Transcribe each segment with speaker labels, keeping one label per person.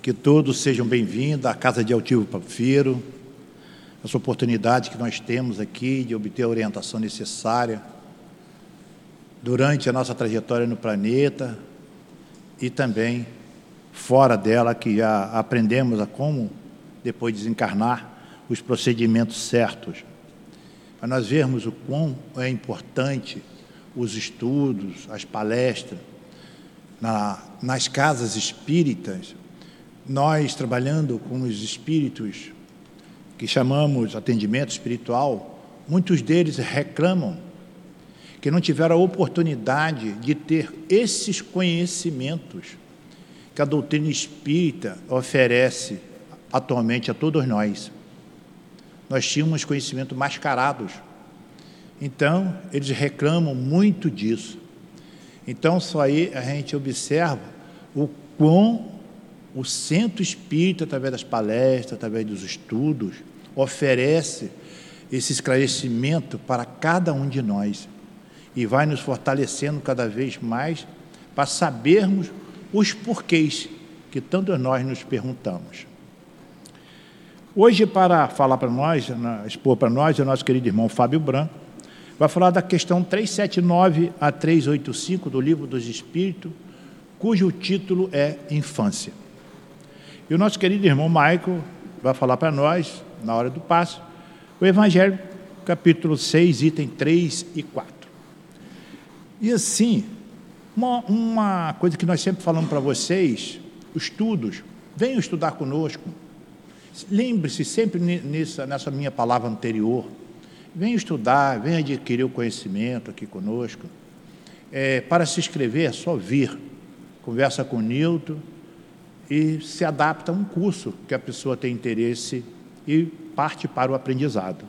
Speaker 1: Que todos sejam bem-vindos à Casa de Altivo Papiro, essa oportunidade que nós temos aqui de obter a orientação necessária durante a nossa trajetória no planeta e também fora dela, que já aprendemos a como, depois de desencarnar, os procedimentos certos. Para nós vermos o quão é importante os estudos, as palestras, na, nas casas espíritas, nós trabalhando com os espíritos que chamamos atendimento espiritual, muitos deles reclamam que não tiveram a oportunidade de ter esses conhecimentos que a doutrina espírita oferece atualmente a todos nós. Nós tínhamos conhecimento mascarados. Então, eles reclamam muito disso. Então, só aí a gente observa o quão o centro espírita, através das palestras, através dos estudos, oferece esse esclarecimento para cada um de nós e vai nos fortalecendo cada vez mais para sabermos os porquês que tantos nós nos perguntamos. Hoje, para falar para nós, expor para nós, o nosso querido irmão Fábio Branco vai falar da questão 379 a 385 do Livro dos Espíritos, cujo título é Infância. E o nosso querido irmão Michael vai falar para nós, na hora do passo, o Evangelho, capítulo 6, item 3 e 4. E assim, uma, uma coisa que nós sempre falamos para vocês, estudos, venham estudar conosco. Lembre-se sempre nessa, nessa minha palavra anterior. Venha estudar, venha adquirir o conhecimento aqui conosco. É, para se inscrever é só vir. Conversa com o Nilton e se adapta a um curso que a pessoa tem interesse e parte para o aprendizado.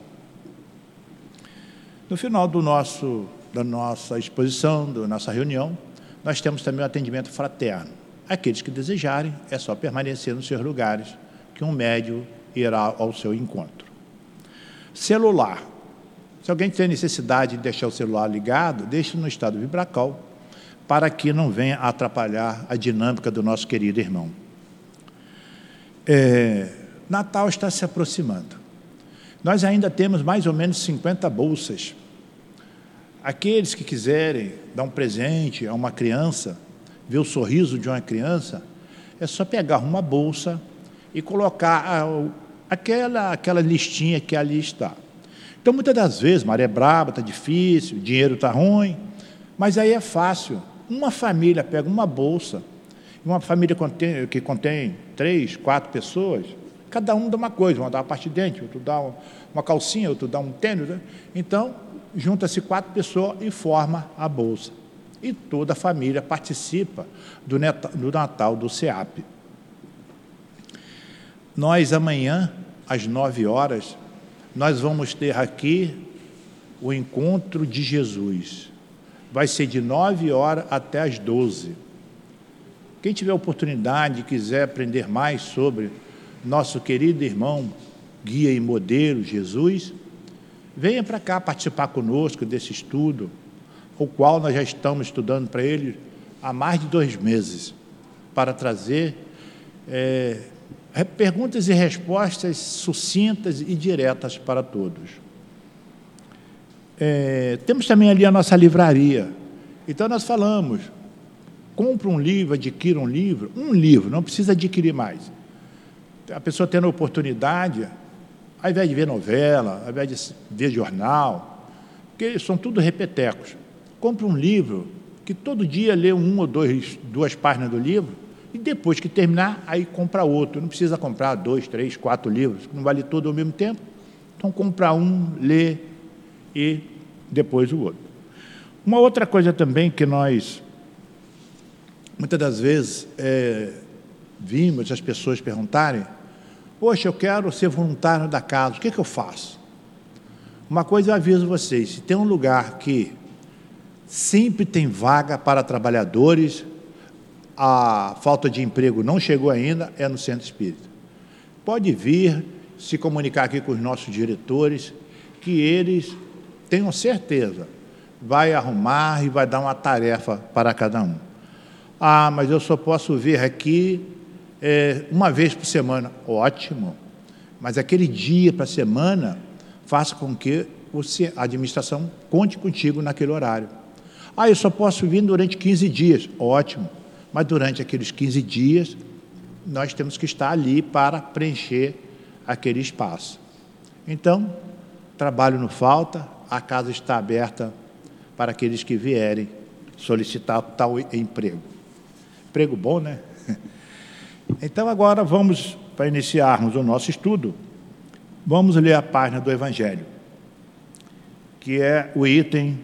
Speaker 1: No final do nosso da nossa exposição, da nossa reunião, nós temos também o atendimento fraterno. Aqueles que desejarem, é só permanecer nos seus lugares, que um médio irá ao seu encontro. Celular. Se alguém tem necessidade de deixar o celular ligado, deixe no estado vibracal, para que não venha atrapalhar a dinâmica do nosso querido irmão. É, Natal está se aproximando. Nós ainda temos mais ou menos 50 bolsas Aqueles que quiserem dar um presente a uma criança, ver o sorriso de uma criança, é só pegar uma bolsa e colocar aquela, aquela listinha que ali está. Então, muitas das vezes, maré braba, está difícil, dinheiro está ruim, mas aí é fácil. Uma família pega uma bolsa, uma família que contém três, quatro pessoas, cada um dá uma coisa, um dá uma parte de dente, outro dá uma calcinha, outro dá um tênis. Né? Então, junta-se quatro pessoas e forma a bolsa. E toda a família participa do Natal do SEAP. Nós amanhã, às nove horas, nós vamos ter aqui o encontro de Jesus. Vai ser de nove horas até as doze. Quem tiver oportunidade e quiser aprender mais sobre nosso querido irmão, guia e modelo Jesus, Venha para cá participar conosco desse estudo, o qual nós já estamos estudando para ele há mais de dois meses, para trazer é, perguntas e respostas sucintas e diretas para todos. É, temos também ali a nossa livraria. Então nós falamos, compra um livro, adquira um livro, um livro, não precisa adquirir mais. A pessoa tendo a oportunidade, ao invés de ver novela, ao invés de ver jornal, porque são tudo repetecos. Compre um livro que todo dia lê um ou dois, duas páginas do livro e depois que terminar, aí compra outro. Não precisa comprar dois, três, quatro livros, não vale tudo ao mesmo tempo. Então, compra um, lê e depois o outro. Uma outra coisa também que nós, muitas das vezes, é, vimos as pessoas perguntarem Poxa, eu quero ser voluntário da casa, o que, que eu faço? Uma coisa eu aviso vocês: se tem um lugar que sempre tem vaga para trabalhadores, a falta de emprego não chegou ainda, é no centro espírita. Pode vir se comunicar aqui com os nossos diretores, que eles tenham certeza, vai arrumar e vai dar uma tarefa para cada um. Ah, mas eu só posso ver aqui é, uma vez por semana. Ótimo. Mas aquele dia para semana, faça com que você, a administração conte contigo naquele horário. Ah, eu só posso vir durante 15 dias. Ótimo. Mas durante aqueles 15 dias, nós temos que estar ali para preencher aquele espaço. Então, trabalho não falta, a casa está aberta para aqueles que vierem solicitar tal emprego. Emprego bom, né? Então, agora vamos, para iniciarmos o nosso estudo, vamos ler a página do Evangelho, que é o item,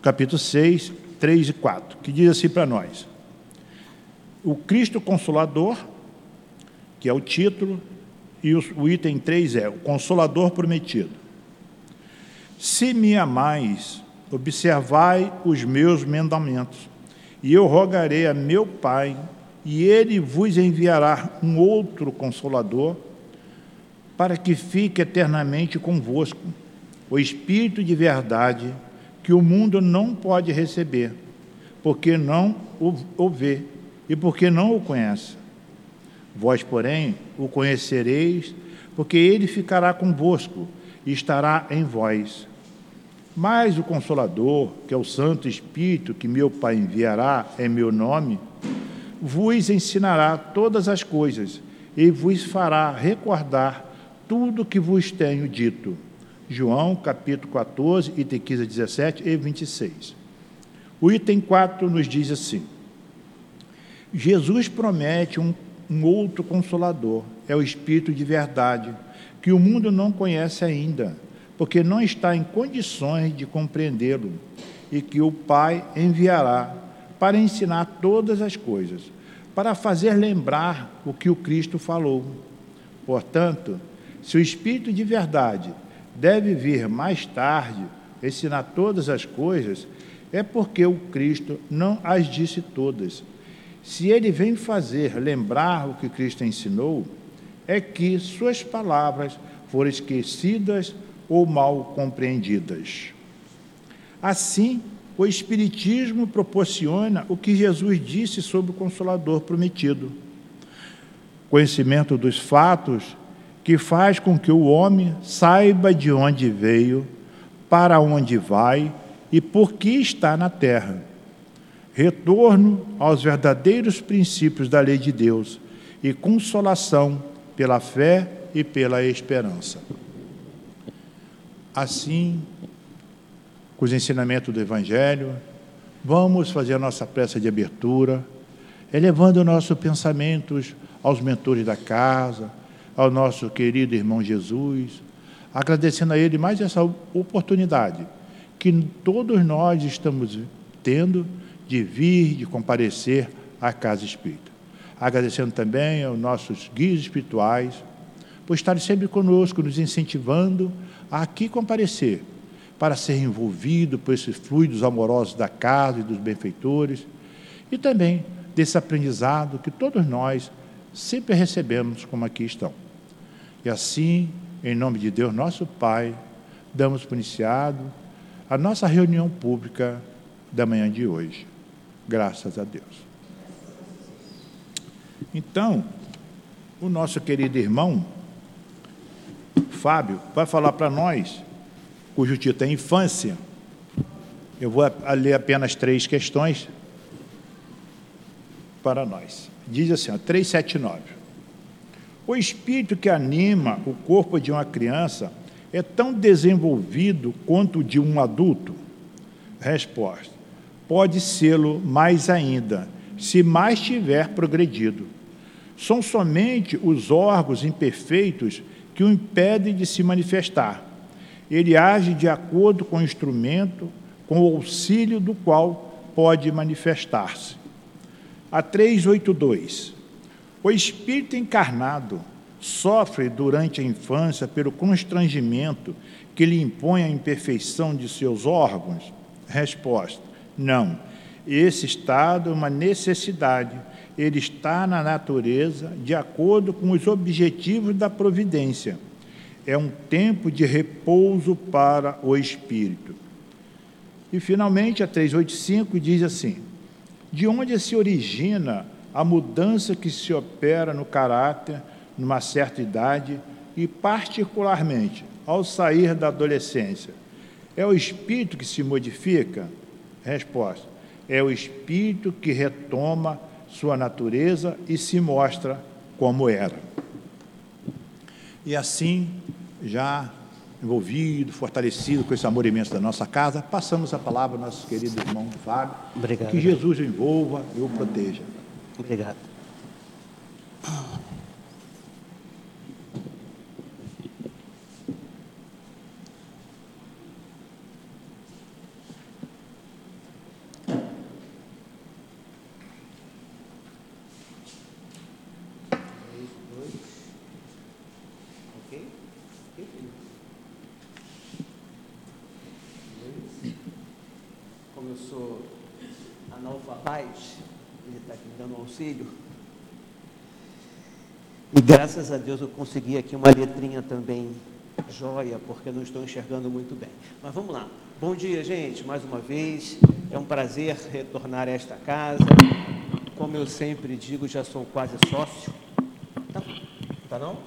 Speaker 1: capítulo 6, 3 e 4, que diz assim para nós: O Cristo Consolador, que é o título, e o item 3 é o Consolador Prometido. Se me amais, observai os meus mandamentos, e eu rogarei a meu Pai, e ele vos enviará um outro consolador, para que fique eternamente convosco, o Espírito de verdade, que o mundo não pode receber, porque não o vê e porque não o conhece. Vós, porém, o conhecereis, porque ele ficará convosco e estará em vós. Mas o Consolador, que é o Santo Espírito que meu Pai enviará em meu nome, vos ensinará todas as coisas e vos fará recordar tudo que vos tenho dito. João, capítulo 14, item 15 a 17 e 26. O item 4 nos diz assim: Jesus promete um, um outro consolador, é o Espírito de verdade, que o mundo não conhece ainda porque não está em condições de compreendê-lo, e que o Pai enviará para ensinar todas as coisas, para fazer lembrar o que o Cristo falou. Portanto, se o Espírito de verdade deve vir mais tarde ensinar todas as coisas, é porque o Cristo não as disse todas. Se ele vem fazer lembrar o que Cristo ensinou, é que suas palavras foram esquecidas ou mal compreendidas. Assim, o Espiritismo proporciona o que Jesus disse sobre o Consolador prometido. Conhecimento dos fatos que faz com que o homem saiba de onde veio, para onde vai e por que está na terra. Retorno aos verdadeiros princípios da lei de Deus e consolação pela fé e pela esperança. Assim, com os ensinamentos do Evangelho, vamos fazer a nossa prece de abertura, elevando nossos pensamentos aos mentores da casa, ao nosso querido irmão Jesus, agradecendo a Ele mais essa oportunidade que todos nós estamos tendo de vir, de comparecer à Casa Espírita. Agradecendo também aos nossos guias espirituais por estarem sempre conosco, nos incentivando a aqui comparecer, para ser envolvido por esses fluidos amorosos da casa e dos benfeitores, e também desse aprendizado que todos nós sempre recebemos como aqui estão. E assim, em nome de Deus, nosso Pai, damos por iniciado a nossa reunião pública da manhã de hoje. Graças a Deus. Então, o nosso querido irmão, Fábio vai falar para nós, cujo título é Infância. Eu vou ler apenas três questões para nós. Diz assim, ó, 379. O espírito que anima o corpo de uma criança é tão desenvolvido quanto o de um adulto? Resposta: Pode sê-lo mais ainda, se mais tiver progredido. São somente os órgãos imperfeitos que o impede de se manifestar. Ele age de acordo com o instrumento, com o auxílio do qual pode manifestar-se. A 382. O espírito encarnado sofre durante a infância pelo constrangimento que lhe impõe a imperfeição de seus órgãos? Resposta: não. Esse estado é uma necessidade ele está na natureza de acordo com os objetivos da providência. É um tempo de repouso para o espírito. E finalmente a 385 diz assim: de onde se origina a mudança que se opera no caráter numa certa idade e, particularmente, ao sair da adolescência? É o espírito que se modifica? Resposta: é o espírito que retoma sua natureza e se mostra como era. E assim, já envolvido, fortalecido com esse amor imenso da nossa casa, passamos a palavra ao nosso querido irmão Fábio.
Speaker 2: Obrigado.
Speaker 1: Que Jesus o envolva e o proteja.
Speaker 2: Obrigado. Auxílio. E graças a Deus eu consegui aqui uma letrinha também joia, porque não estou enxergando muito bem. Mas vamos lá. Bom dia, gente, mais uma vez. É um prazer retornar a esta casa. Como eu sempre digo, já sou quase sócio. Tá, tá não?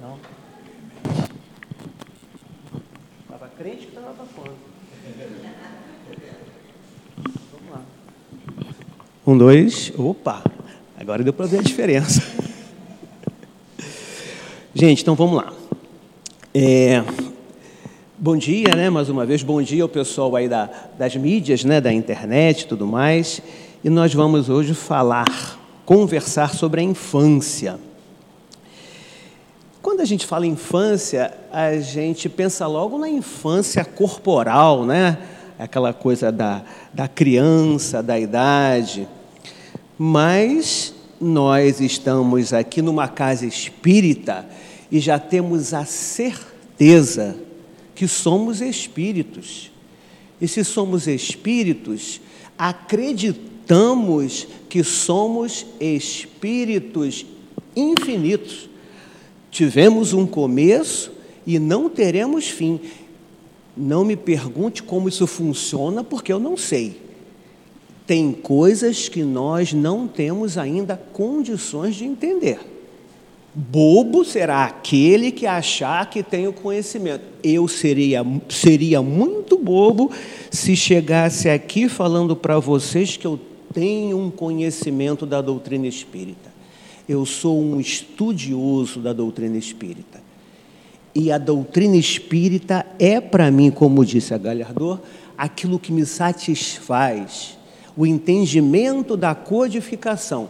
Speaker 2: Não. Estava crente que estava quando? Um, dois, opa, agora deu para ver a diferença. Gente, então vamos lá. É, bom dia, né? Mais uma vez, bom dia ao pessoal aí da, das mídias, né? Da internet e tudo mais. E nós vamos hoje falar, conversar sobre a infância. Quando a gente fala infância, a gente pensa logo na infância corporal, né? Aquela coisa da, da criança, da idade. Mas nós estamos aqui numa casa espírita e já temos a certeza que somos espíritos. E se somos espíritos, acreditamos que somos espíritos infinitos. Tivemos um começo e não teremos fim. Não me pergunte como isso funciona, porque eu não sei. Tem coisas que nós não temos ainda condições de entender. Bobo será aquele que achar que tem o conhecimento. Eu seria, seria muito bobo se chegasse aqui falando para vocês que eu tenho um conhecimento da doutrina espírita. Eu sou um estudioso da doutrina espírita. E a doutrina espírita é para mim, como disse a Galhardor, aquilo que me satisfaz, o entendimento da codificação.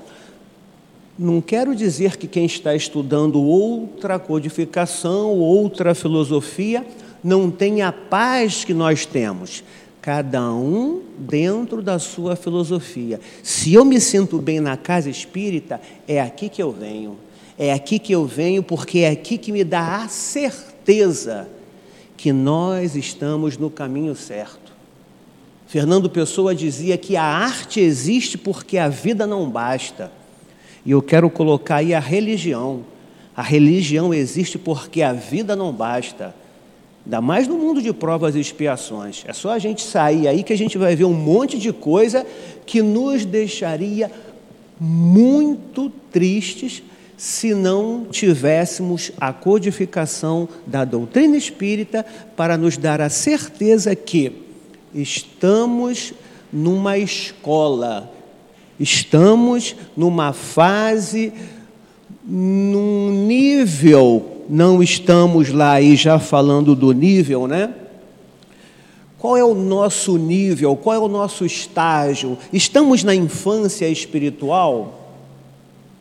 Speaker 2: Não quero dizer que quem está estudando outra codificação, outra filosofia, não tem a paz que nós temos. Cada um dentro da sua filosofia. Se eu me sinto bem na casa espírita, é aqui que eu venho. É aqui que eu venho porque é aqui que me dá a certeza que nós estamos no caminho certo. Fernando Pessoa dizia que a arte existe porque a vida não basta. E eu quero colocar aí a religião. A religião existe porque a vida não basta. Ainda mais no mundo de provas e expiações. É só a gente sair aí que a gente vai ver um monte de coisa que nos deixaria muito tristes se não tivéssemos a codificação da doutrina espírita para nos dar a certeza que estamos numa escola, estamos numa fase, num nível, não estamos lá aí já falando do nível, né? Qual é o nosso nível? Qual é o nosso estágio? Estamos na infância espiritual?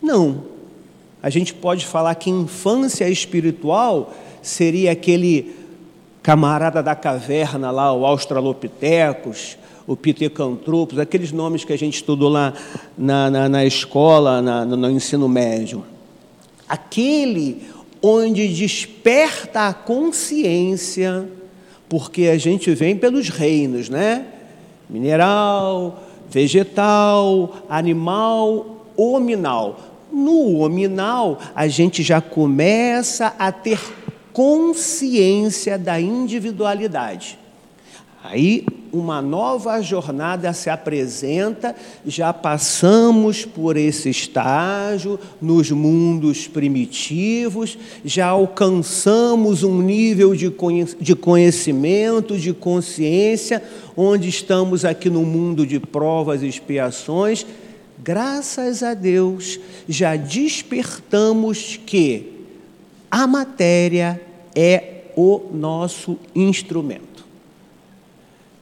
Speaker 2: Não a gente pode falar que infância espiritual seria aquele camarada da caverna lá, o Australopithecus, o Pithecanthropus, aqueles nomes que a gente estudou lá na, na, na escola, na, no, no ensino médio. Aquele onde desperta a consciência, porque a gente vem pelos reinos, né? Mineral, vegetal, animal, hominal no hominal, a gente já começa a ter consciência da individualidade. Aí uma nova jornada se apresenta, já passamos por esse estágio nos mundos primitivos, já alcançamos um nível de conhecimento, de consciência, onde estamos aqui no mundo de provas e expiações. Graças a Deus, já despertamos que a matéria é o nosso instrumento.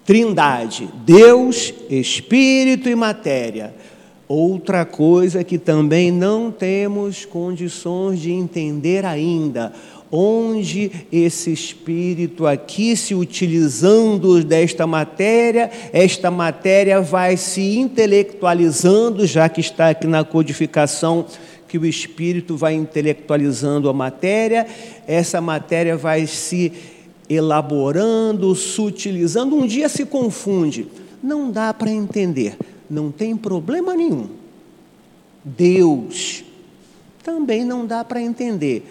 Speaker 2: Trindade, Deus, Espírito e matéria. Outra coisa que também não temos condições de entender ainda, onde esse espírito aqui se utilizando desta matéria, esta matéria vai se intelectualizando, já que está aqui na codificação que o espírito vai intelectualizando a matéria, essa matéria vai se elaborando, sutilizando, um dia se confunde. Não dá para entender, não tem problema nenhum. Deus também não dá para entender.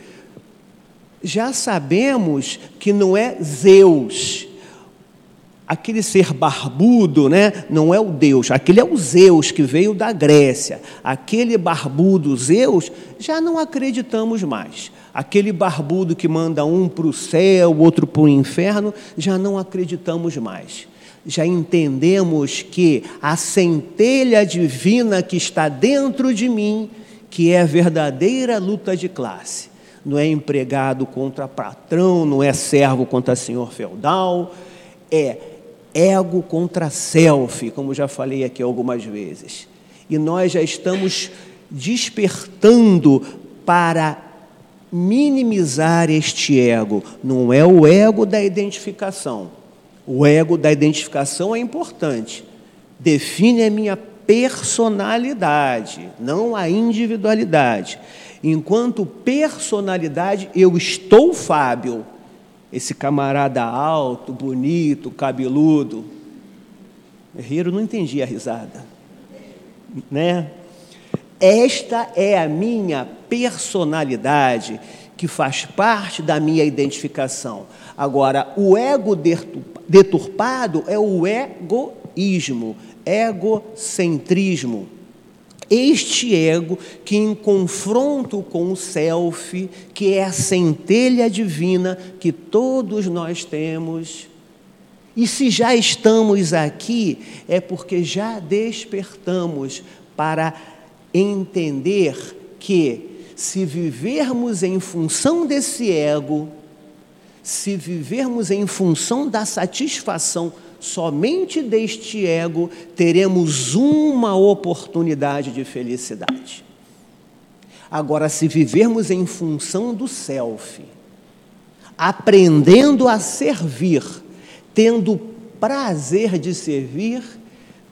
Speaker 2: Já sabemos que não é Zeus, aquele ser barbudo, né, não é o Deus, aquele é o Zeus que veio da Grécia. Aquele barbudo Zeus, já não acreditamos mais. Aquele barbudo que manda um para o céu, outro para o inferno, já não acreditamos mais. Já entendemos que a centelha divina que está dentro de mim, que é a verdadeira luta de classe, não é empregado contra patrão, não é servo contra senhor feudal, é ego contra self, como já falei aqui algumas vezes. E nós já estamos despertando para minimizar este ego. Não é o ego da identificação. O ego da identificação é importante. Define a minha personalidade, não a individualidade. Enquanto personalidade, eu estou Fábio esse camarada alto, bonito, cabeludo. Herreiro não entendia a risada. Né? Esta é a minha personalidade que faz parte da minha identificação. Agora, o ego deturpado é o egoísmo, egocentrismo. Este ego que, em confronto com o self, que é a centelha divina que todos nós temos, e se já estamos aqui, é porque já despertamos para entender que, se vivermos em função desse ego, se vivermos em função da satisfação somente deste ego teremos uma oportunidade de felicidade. Agora, se vivermos em função do self, aprendendo a servir, tendo prazer de servir,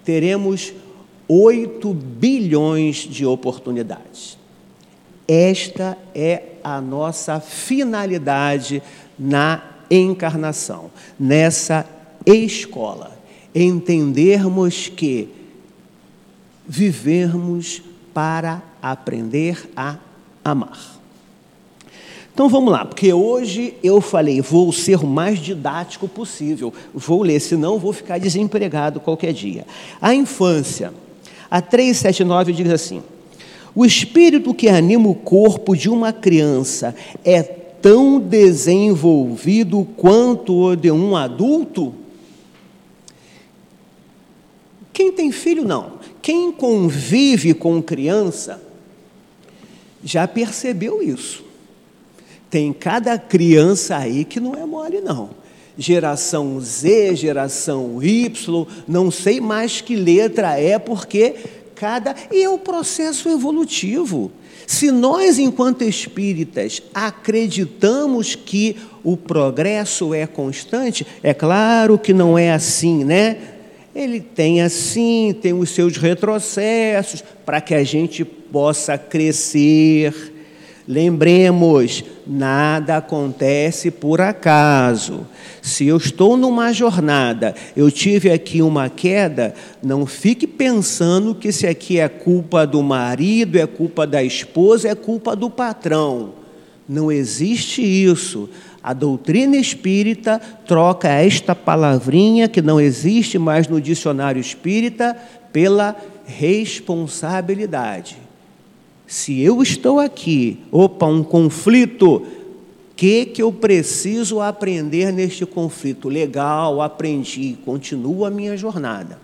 Speaker 2: teremos 8 bilhões de oportunidades. Esta é a nossa finalidade na encarnação, nessa escola, entendermos que vivemos para aprender a amar. Então vamos lá, porque hoje eu falei, vou ser o mais didático possível, vou ler, senão vou ficar desempregado qualquer dia. A infância, a 379 diz assim: o espírito que anima o corpo de uma criança é tão desenvolvido quanto o de um adulto? Quem tem filho, não. Quem convive com criança já percebeu isso. Tem cada criança aí que não é mole, não. Geração Z, geração Y, não sei mais que letra é, porque cada. E é o processo evolutivo. Se nós, enquanto espíritas, acreditamos que o progresso é constante, é claro que não é assim, né? Ele tem assim, tem os seus retrocessos, para que a gente possa crescer. Lembremos, nada acontece por acaso. Se eu estou numa jornada, eu tive aqui uma queda, não fique pensando que se aqui é culpa do marido, é culpa da esposa, é culpa do patrão. Não existe isso. A doutrina espírita troca esta palavrinha que não existe mais no dicionário espírita pela responsabilidade. Se eu estou aqui, opa, um conflito, que que eu preciso aprender neste conflito? Legal, aprendi, continuo a minha jornada.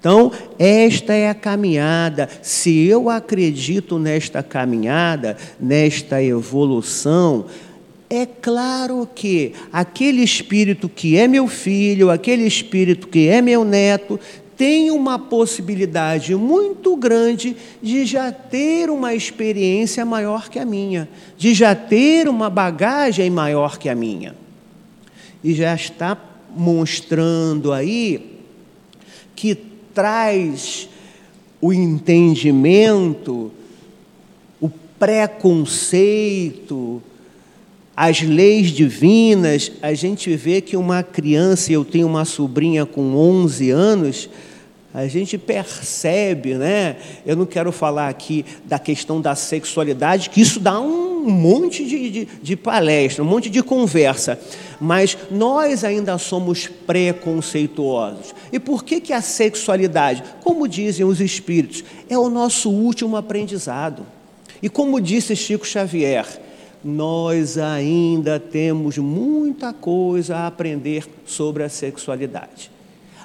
Speaker 2: Então, esta é a caminhada. Se eu acredito nesta caminhada, nesta evolução, é claro que aquele espírito que é meu filho, aquele espírito que é meu neto, tem uma possibilidade muito grande de já ter uma experiência maior que a minha, de já ter uma bagagem maior que a minha. E já está mostrando aí que traz o entendimento, o preconceito, as leis divinas, a gente vê que uma criança, eu tenho uma sobrinha com 11 anos, a gente percebe, né? Eu não quero falar aqui da questão da sexualidade, que isso dá um monte de, de, de, palestra, um monte de conversa, mas nós ainda somos preconceituosos. E por que, que a sexualidade, como dizem os espíritos, é o nosso último aprendizado? E como disse Chico Xavier, nós ainda temos muita coisa a aprender sobre a sexualidade.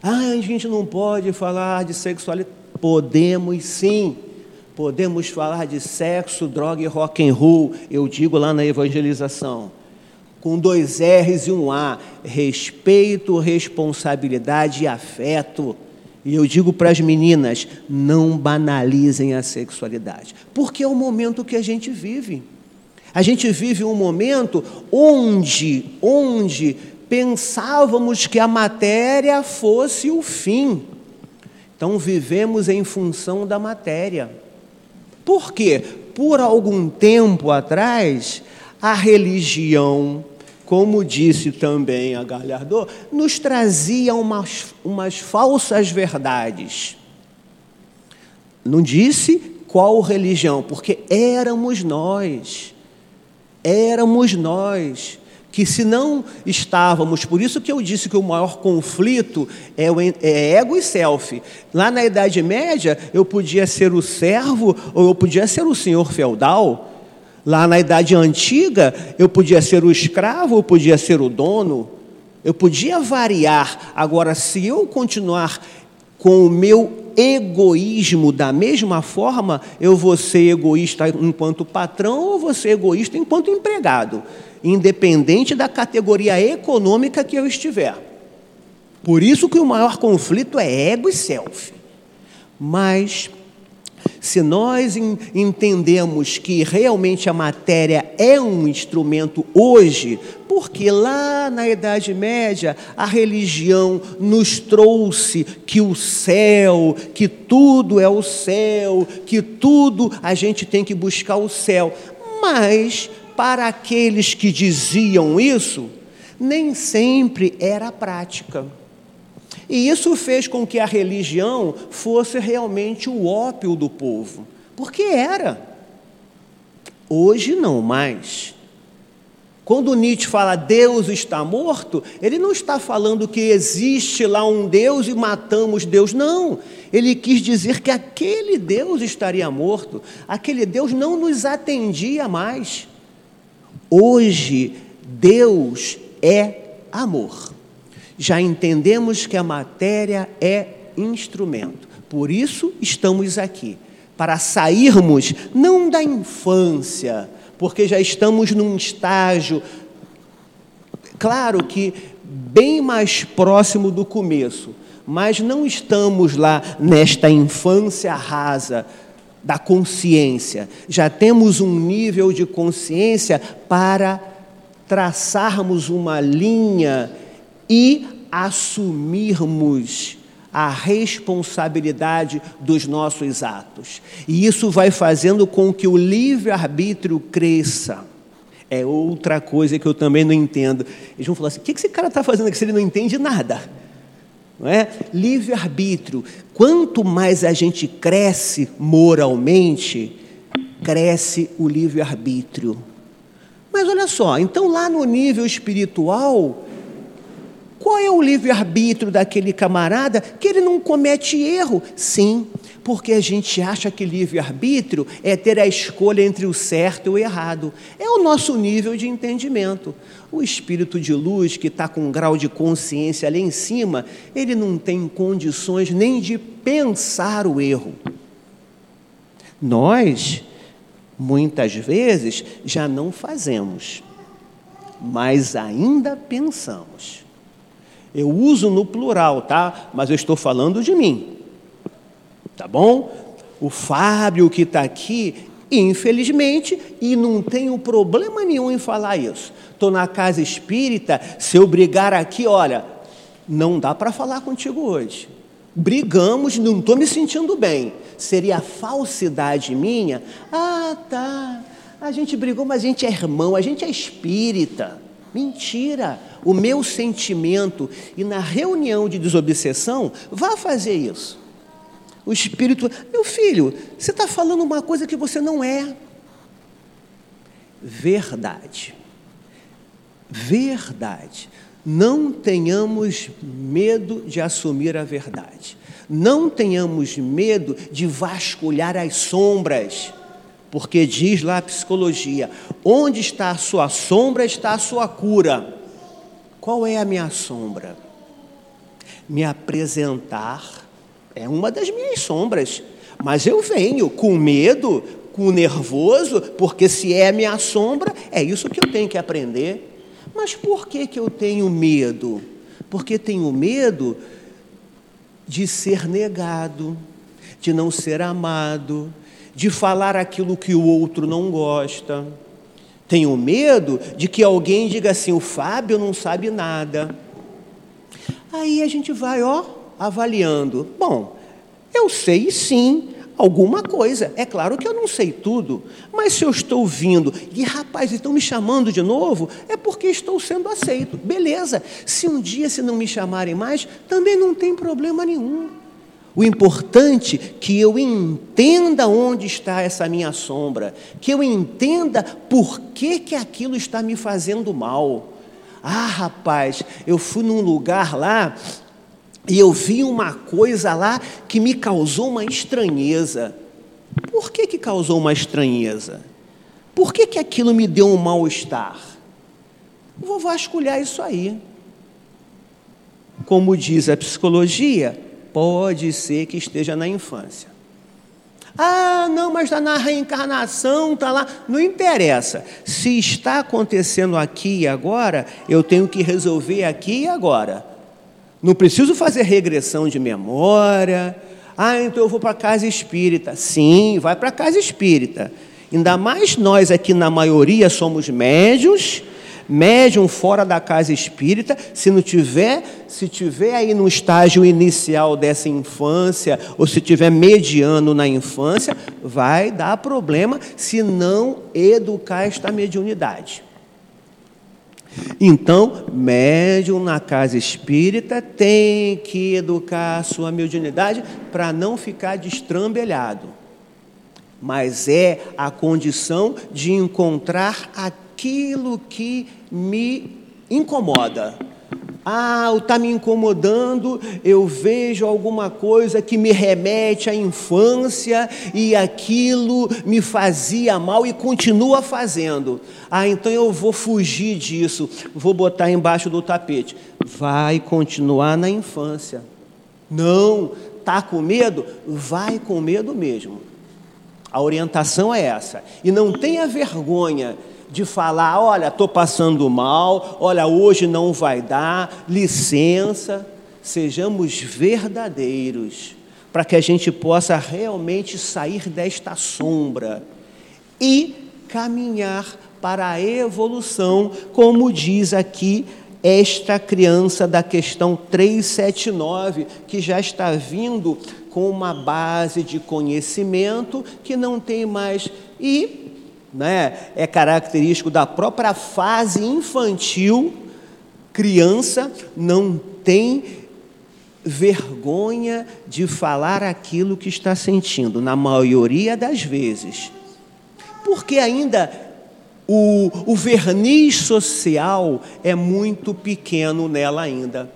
Speaker 2: Ah, a gente não pode falar de sexualidade. Podemos sim. Podemos falar de sexo, droga e rock and roll, eu digo lá na evangelização. Com dois R's e um A, respeito, responsabilidade e afeto. E eu digo para as meninas, não banalizem a sexualidade, porque é o momento que a gente vive. A gente vive um momento onde, onde pensávamos que a matéria fosse o fim. Então vivemos em função da matéria. Por quê? Por algum tempo atrás, a religião, como disse também a Galhardo, nos trazia umas, umas falsas verdades. Não disse qual religião, porque éramos nós. Éramos nós que se não estávamos, por isso que eu disse que o maior conflito é, o, é ego e self. Lá na Idade Média, eu podia ser o servo ou eu podia ser o senhor feudal. Lá na Idade Antiga, eu podia ser o escravo ou podia ser o dono. Eu podia variar. Agora, se eu continuar com o meu egoísmo da mesma forma, eu vou ser egoísta enquanto patrão ou vou ser egoísta enquanto empregado independente da categoria econômica que eu estiver. Por isso que o maior conflito é ego e self. Mas se nós entendemos que realmente a matéria é um instrumento hoje, porque lá na Idade Média a religião nos trouxe que o céu, que tudo é o céu, que tudo a gente tem que buscar o céu. Mas para aqueles que diziam isso, nem sempre era prática. E isso fez com que a religião fosse realmente o ópio do povo, porque era. Hoje não mais. Quando Nietzsche fala Deus está morto, ele não está falando que existe lá um Deus e matamos Deus, não. Ele quis dizer que aquele Deus estaria morto, aquele Deus não nos atendia mais. Hoje, Deus é amor. Já entendemos que a matéria é instrumento. Por isso estamos aqui, para sairmos não da infância, porque já estamos num estágio, claro que bem mais próximo do começo, mas não estamos lá nesta infância rasa, da consciência. Já temos um nível de consciência para traçarmos uma linha e assumirmos a responsabilidade dos nossos atos. E isso vai fazendo com que o livre-arbítrio cresça. É outra coisa que eu também não entendo. Eles vão falar assim: o que esse cara está fazendo aqui se ele não entende nada? Não é? Livre-arbítrio. Quanto mais a gente cresce moralmente, cresce o livre-arbítrio. Mas olha só, então lá no nível espiritual, qual é o livre-arbítrio daquele camarada que ele não comete erro? Sim, porque a gente acha que livre-arbítrio é ter a escolha entre o certo e o errado. É o nosso nível de entendimento. O espírito de luz, que está com um grau de consciência ali em cima, ele não tem condições nem de pensar o erro. Nós, muitas vezes, já não fazemos, mas ainda pensamos. Eu uso no plural, tá? Mas eu estou falando de mim. Tá bom? O Fábio que está aqui, infelizmente, e não tenho problema nenhum em falar isso. Estou na casa espírita, se eu brigar aqui, olha, não dá para falar contigo hoje. Brigamos, não estou me sentindo bem. Seria falsidade minha? Ah, tá. A gente brigou, mas a gente é irmão, a gente é espírita. Mentira! O meu sentimento, e na reunião de desobsessão, vá fazer isso. O espírito, meu filho, você está falando uma coisa que você não é. Verdade. Verdade. Não tenhamos medo de assumir a verdade. Não tenhamos medo de vasculhar as sombras. Porque diz lá a psicologia: onde está a sua sombra, está a sua cura. Qual é a minha sombra? Me apresentar é uma das minhas sombras, mas eu venho com medo, com nervoso, porque se é a minha sombra, é isso que eu tenho que aprender. Mas por que, que eu tenho medo? Porque tenho medo de ser negado, de não ser amado, de falar aquilo que o outro não gosta. Tenho medo de que alguém diga assim: o Fábio não sabe nada. Aí a gente vai, ó, avaliando. Bom, eu sei sim alguma coisa. É claro que eu não sei tudo, mas se eu estou vindo e rapaz, estão me chamando de novo, é porque estou sendo aceito. Beleza. Se um dia se não me chamarem mais, também não tem problema nenhum. O importante é que eu entenda onde está essa minha sombra, que eu entenda por que, que aquilo está me fazendo mal. Ah, rapaz, eu fui num lugar lá e eu vi uma coisa lá que me causou uma estranheza. Por que, que causou uma estranheza? Por que, que aquilo me deu um mal-estar? Vou vasculhar isso aí. Como diz a psicologia, Pode ser que esteja na infância. Ah, não, mas está na reencarnação, está lá. Não interessa. Se está acontecendo aqui e agora, eu tenho que resolver aqui e agora. Não preciso fazer regressão de memória. Ah, então eu vou para a casa espírita. Sim, vai para a casa espírita. Ainda mais nós aqui, na maioria, somos médios médium fora da casa espírita, se não tiver, se tiver aí no estágio inicial dessa infância, ou se tiver mediano na infância, vai dar problema se não educar esta mediunidade. Então, médium na casa espírita tem que educar a sua mediunidade para não ficar destrambelhado. Mas é a condição de encontrar aquilo que me incomoda. Ah, está me incomodando, eu vejo alguma coisa que me remete à infância e aquilo me fazia mal e continua fazendo. Ah, então eu vou fugir disso, vou botar embaixo do tapete. Vai continuar na infância. Não, tá com medo? Vai com medo mesmo. A orientação é essa. E não tenha vergonha de falar: olha, estou passando mal, olha, hoje não vai dar, licença. Sejamos verdadeiros, para que a gente possa realmente sair desta sombra e caminhar para a evolução, como diz aqui esta criança da questão 379, que já está vindo com uma base de conhecimento que não tem mais. E né, é característico da própria fase infantil, criança não tem vergonha de falar aquilo que está sentindo, na maioria das vezes. Porque ainda o, o verniz social é muito pequeno nela ainda.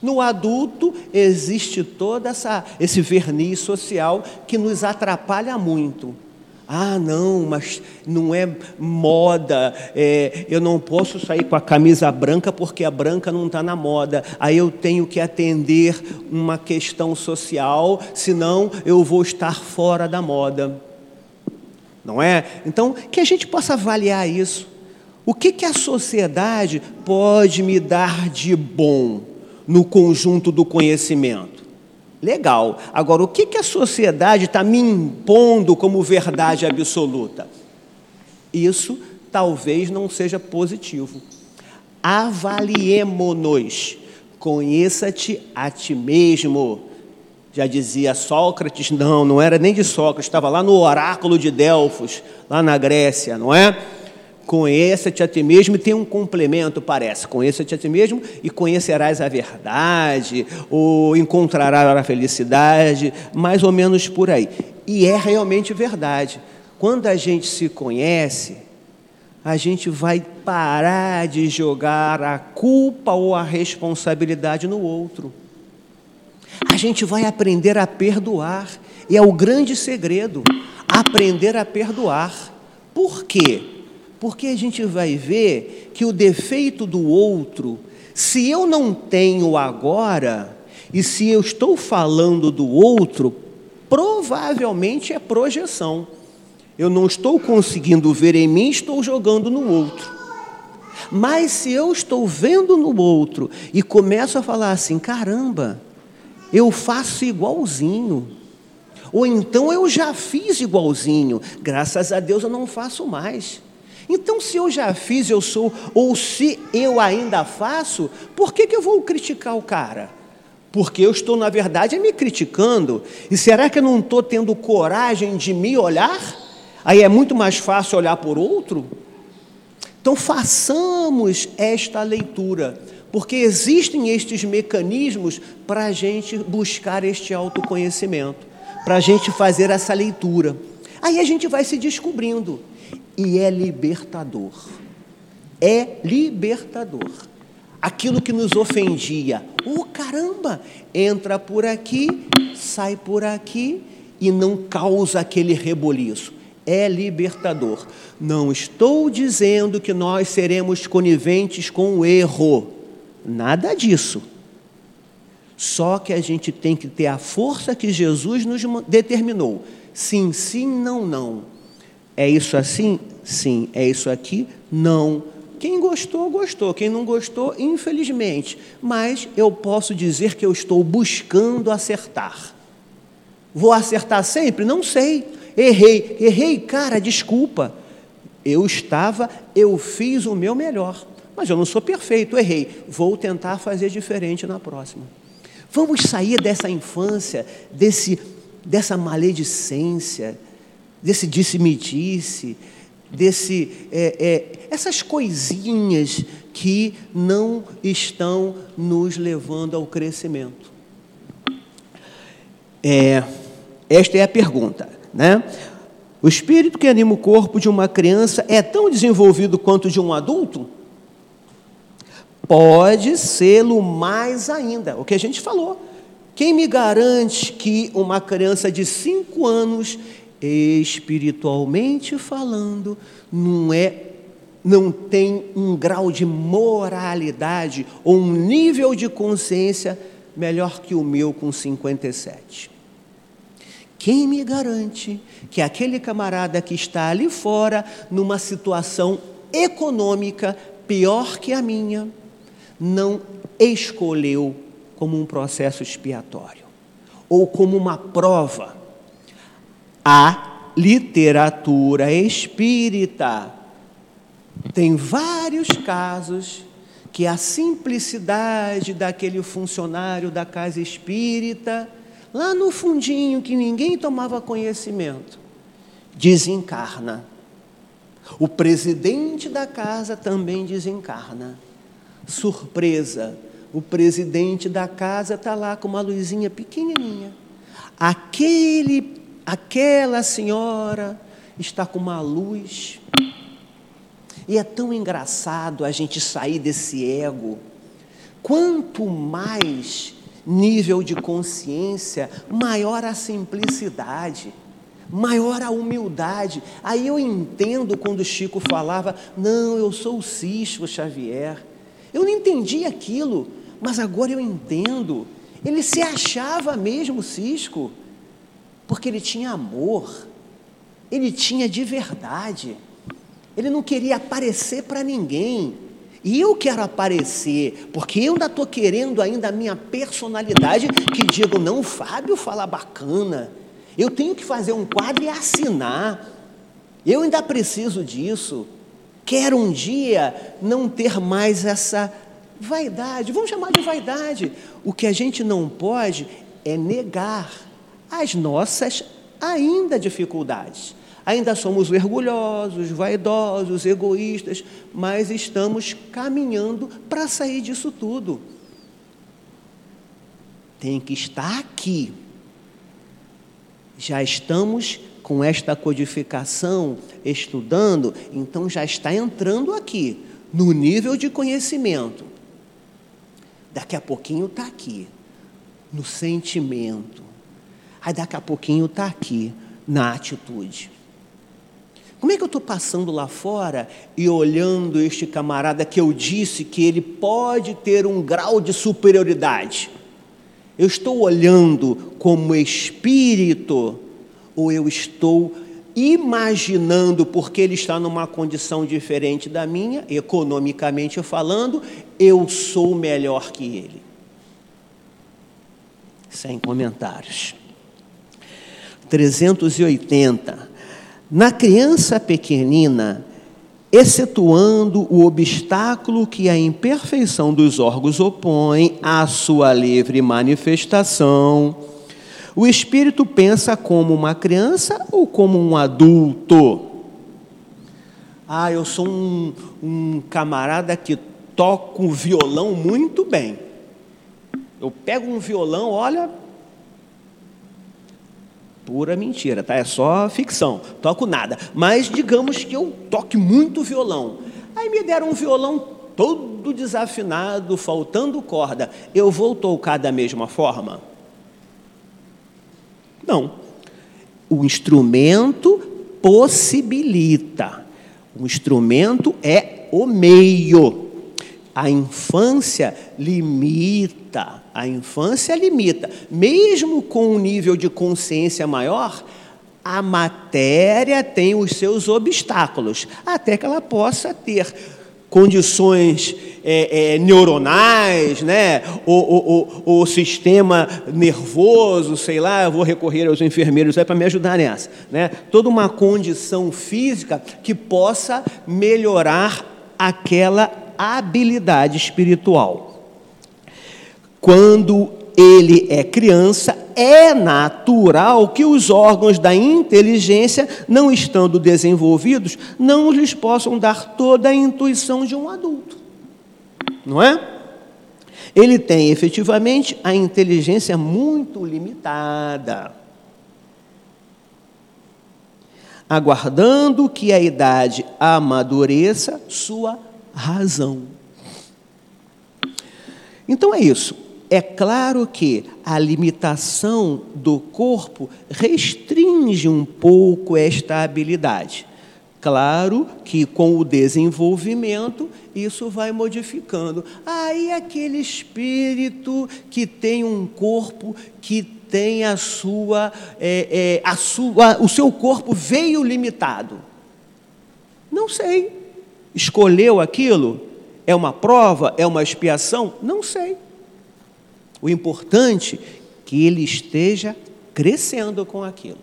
Speaker 2: No adulto existe todo essa, esse verniz social que nos atrapalha muito. Ah, não, mas não é moda, é, eu não posso sair com a camisa branca porque a branca não está na moda. Aí eu tenho que atender uma questão social, senão eu vou estar fora da moda. Não é? Então, que a gente possa avaliar isso. O que, que a sociedade pode me dar de bom no conjunto do conhecimento? Legal. Agora, o que, que a sociedade está me impondo como verdade absoluta? Isso talvez não seja positivo. Avaliemo-nos. Conheça-te a ti mesmo. Já dizia Sócrates, não, não era nem de Sócrates, estava lá no oráculo de Delfos, lá na Grécia, não é? Conheça-te a ti mesmo e tem um complemento, parece. Conheça-te a ti mesmo e conhecerás a verdade, ou encontrarás a felicidade, mais ou menos por aí. E é realmente verdade. Quando a gente se conhece, a gente vai parar de jogar a culpa ou a responsabilidade no outro. A gente vai aprender a perdoar. E é o grande segredo: aprender a perdoar. Por quê? Porque a gente vai ver que o defeito do outro, se eu não tenho agora, e se eu estou falando do outro, provavelmente é projeção. Eu não estou conseguindo ver em mim, estou jogando no outro. Mas se eu estou vendo no outro e começo a falar assim: caramba, eu faço igualzinho. Ou então eu já fiz igualzinho, graças a Deus eu não faço mais. Então, se eu já fiz, eu sou, ou se eu ainda faço, por que, que eu vou criticar o cara? Porque eu estou, na verdade, me criticando. E será que eu não estou tendo coragem de me olhar? Aí é muito mais fácil olhar por outro? Então, façamos esta leitura, porque existem estes mecanismos para a gente buscar este autoconhecimento, para a gente fazer essa leitura. Aí a gente vai se descobrindo e é libertador. É libertador. Aquilo que nos ofendia, oh caramba, entra por aqui, sai por aqui e não causa aquele reboliço. É libertador. Não estou dizendo que nós seremos coniventes com o erro, nada disso. Só que a gente tem que ter a força que Jesus nos determinou. Sim, sim, não, não é isso assim? Sim. É isso aqui? Não. Quem gostou, gostou. Quem não gostou, infelizmente. Mas eu posso dizer que eu estou buscando acertar. Vou acertar sempre? Não sei. Errei. Errei, cara, desculpa. Eu estava, eu fiz o meu melhor. Mas eu não sou perfeito, errei. Vou tentar fazer diferente na próxima. Vamos sair dessa infância, desse, dessa maledicência, desse disse-me-disse, desse, é, é, essas coisinhas que não estão nos levando ao crescimento. É, esta é a pergunta, né? O espírito que anima o corpo de uma criança é tão desenvolvido quanto de um adulto? Pode sê-lo mais ainda, o que a gente falou. Quem me garante que uma criança de cinco anos espiritualmente falando, não é não tem um grau de moralidade ou um nível de consciência melhor que o meu com 57. Quem me garante que aquele camarada que está ali fora, numa situação econômica pior que a minha, não escolheu como um processo expiatório ou como uma prova a literatura espírita. Tem vários casos que a simplicidade daquele funcionário da casa espírita, lá no fundinho que ninguém tomava conhecimento, desencarna. O presidente da casa também desencarna. Surpresa, o presidente da casa está lá com uma luzinha pequenininha. Aquele aquela senhora está com uma luz. E é tão engraçado a gente sair desse ego. Quanto mais nível de consciência, maior a simplicidade, maior a humildade. Aí eu entendo quando Chico falava: Não, eu sou o Cisco Xavier. Eu não entendi aquilo, mas agora eu entendo. Ele se achava mesmo Cisco, porque ele tinha amor, ele tinha de verdade, ele não queria aparecer para ninguém. E eu quero aparecer, porque eu ainda estou querendo ainda a minha personalidade, que digo, não, Fábio fala bacana, eu tenho que fazer um quadro e assinar, eu ainda preciso disso. Quero um dia não ter mais essa vaidade, vamos chamar de vaidade. O que a gente não pode é negar as nossas ainda dificuldades. Ainda somos orgulhosos, vaidosos, egoístas, mas estamos caminhando para sair disso tudo. Tem que estar aqui. Já estamos com esta codificação estudando, então já está entrando aqui, no nível de conhecimento. Daqui a pouquinho está aqui, no sentimento. Aí daqui a pouquinho está aqui, na atitude. Como é que eu estou passando lá fora e olhando este camarada que eu disse que ele pode ter um grau de superioridade? Eu estou olhando como espírito ou eu estou imaginando, porque ele está numa condição diferente da minha, economicamente falando, eu sou melhor que ele? Sem comentários. 380 na criança pequenina, excetuando o obstáculo que a imperfeição dos órgãos opõe à sua livre manifestação, o espírito pensa como uma criança ou como um adulto? Ah, eu sou um, um camarada que toca um violão muito bem. Eu pego um violão, olha, pura mentira, tá? É só ficção, toco nada. Mas digamos que eu toque muito violão. Aí me deram um violão todo desafinado, faltando corda. Eu vou tocar da mesma forma? Não. O instrumento possibilita. O instrumento é o meio. A infância limita, a infância limita. Mesmo com um nível de consciência maior, a matéria tem os seus obstáculos, até que ela possa ter condições é, é, neuronais, né? O, o, o, o, sistema nervoso, sei lá, eu vou recorrer aos enfermeiros para me ajudar nessa, né? Toda uma condição física que possa melhorar aquela habilidade espiritual. Quando ele é criança, é natural que os órgãos da inteligência, não estando desenvolvidos, não lhes possam dar toda a intuição de um adulto. Não é? Ele tem efetivamente a inteligência muito limitada. Aguardando que a idade amadureça sua razão. Então é isso. É claro que a limitação do corpo restringe um pouco esta habilidade. Claro que com o desenvolvimento isso vai modificando. Aí aquele espírito que tem um corpo que tem a sua, é, é, a sua, o seu corpo veio limitado. Não sei escolheu aquilo? É uma prova? É uma expiação? Não sei. O importante é que ele esteja crescendo com aquilo.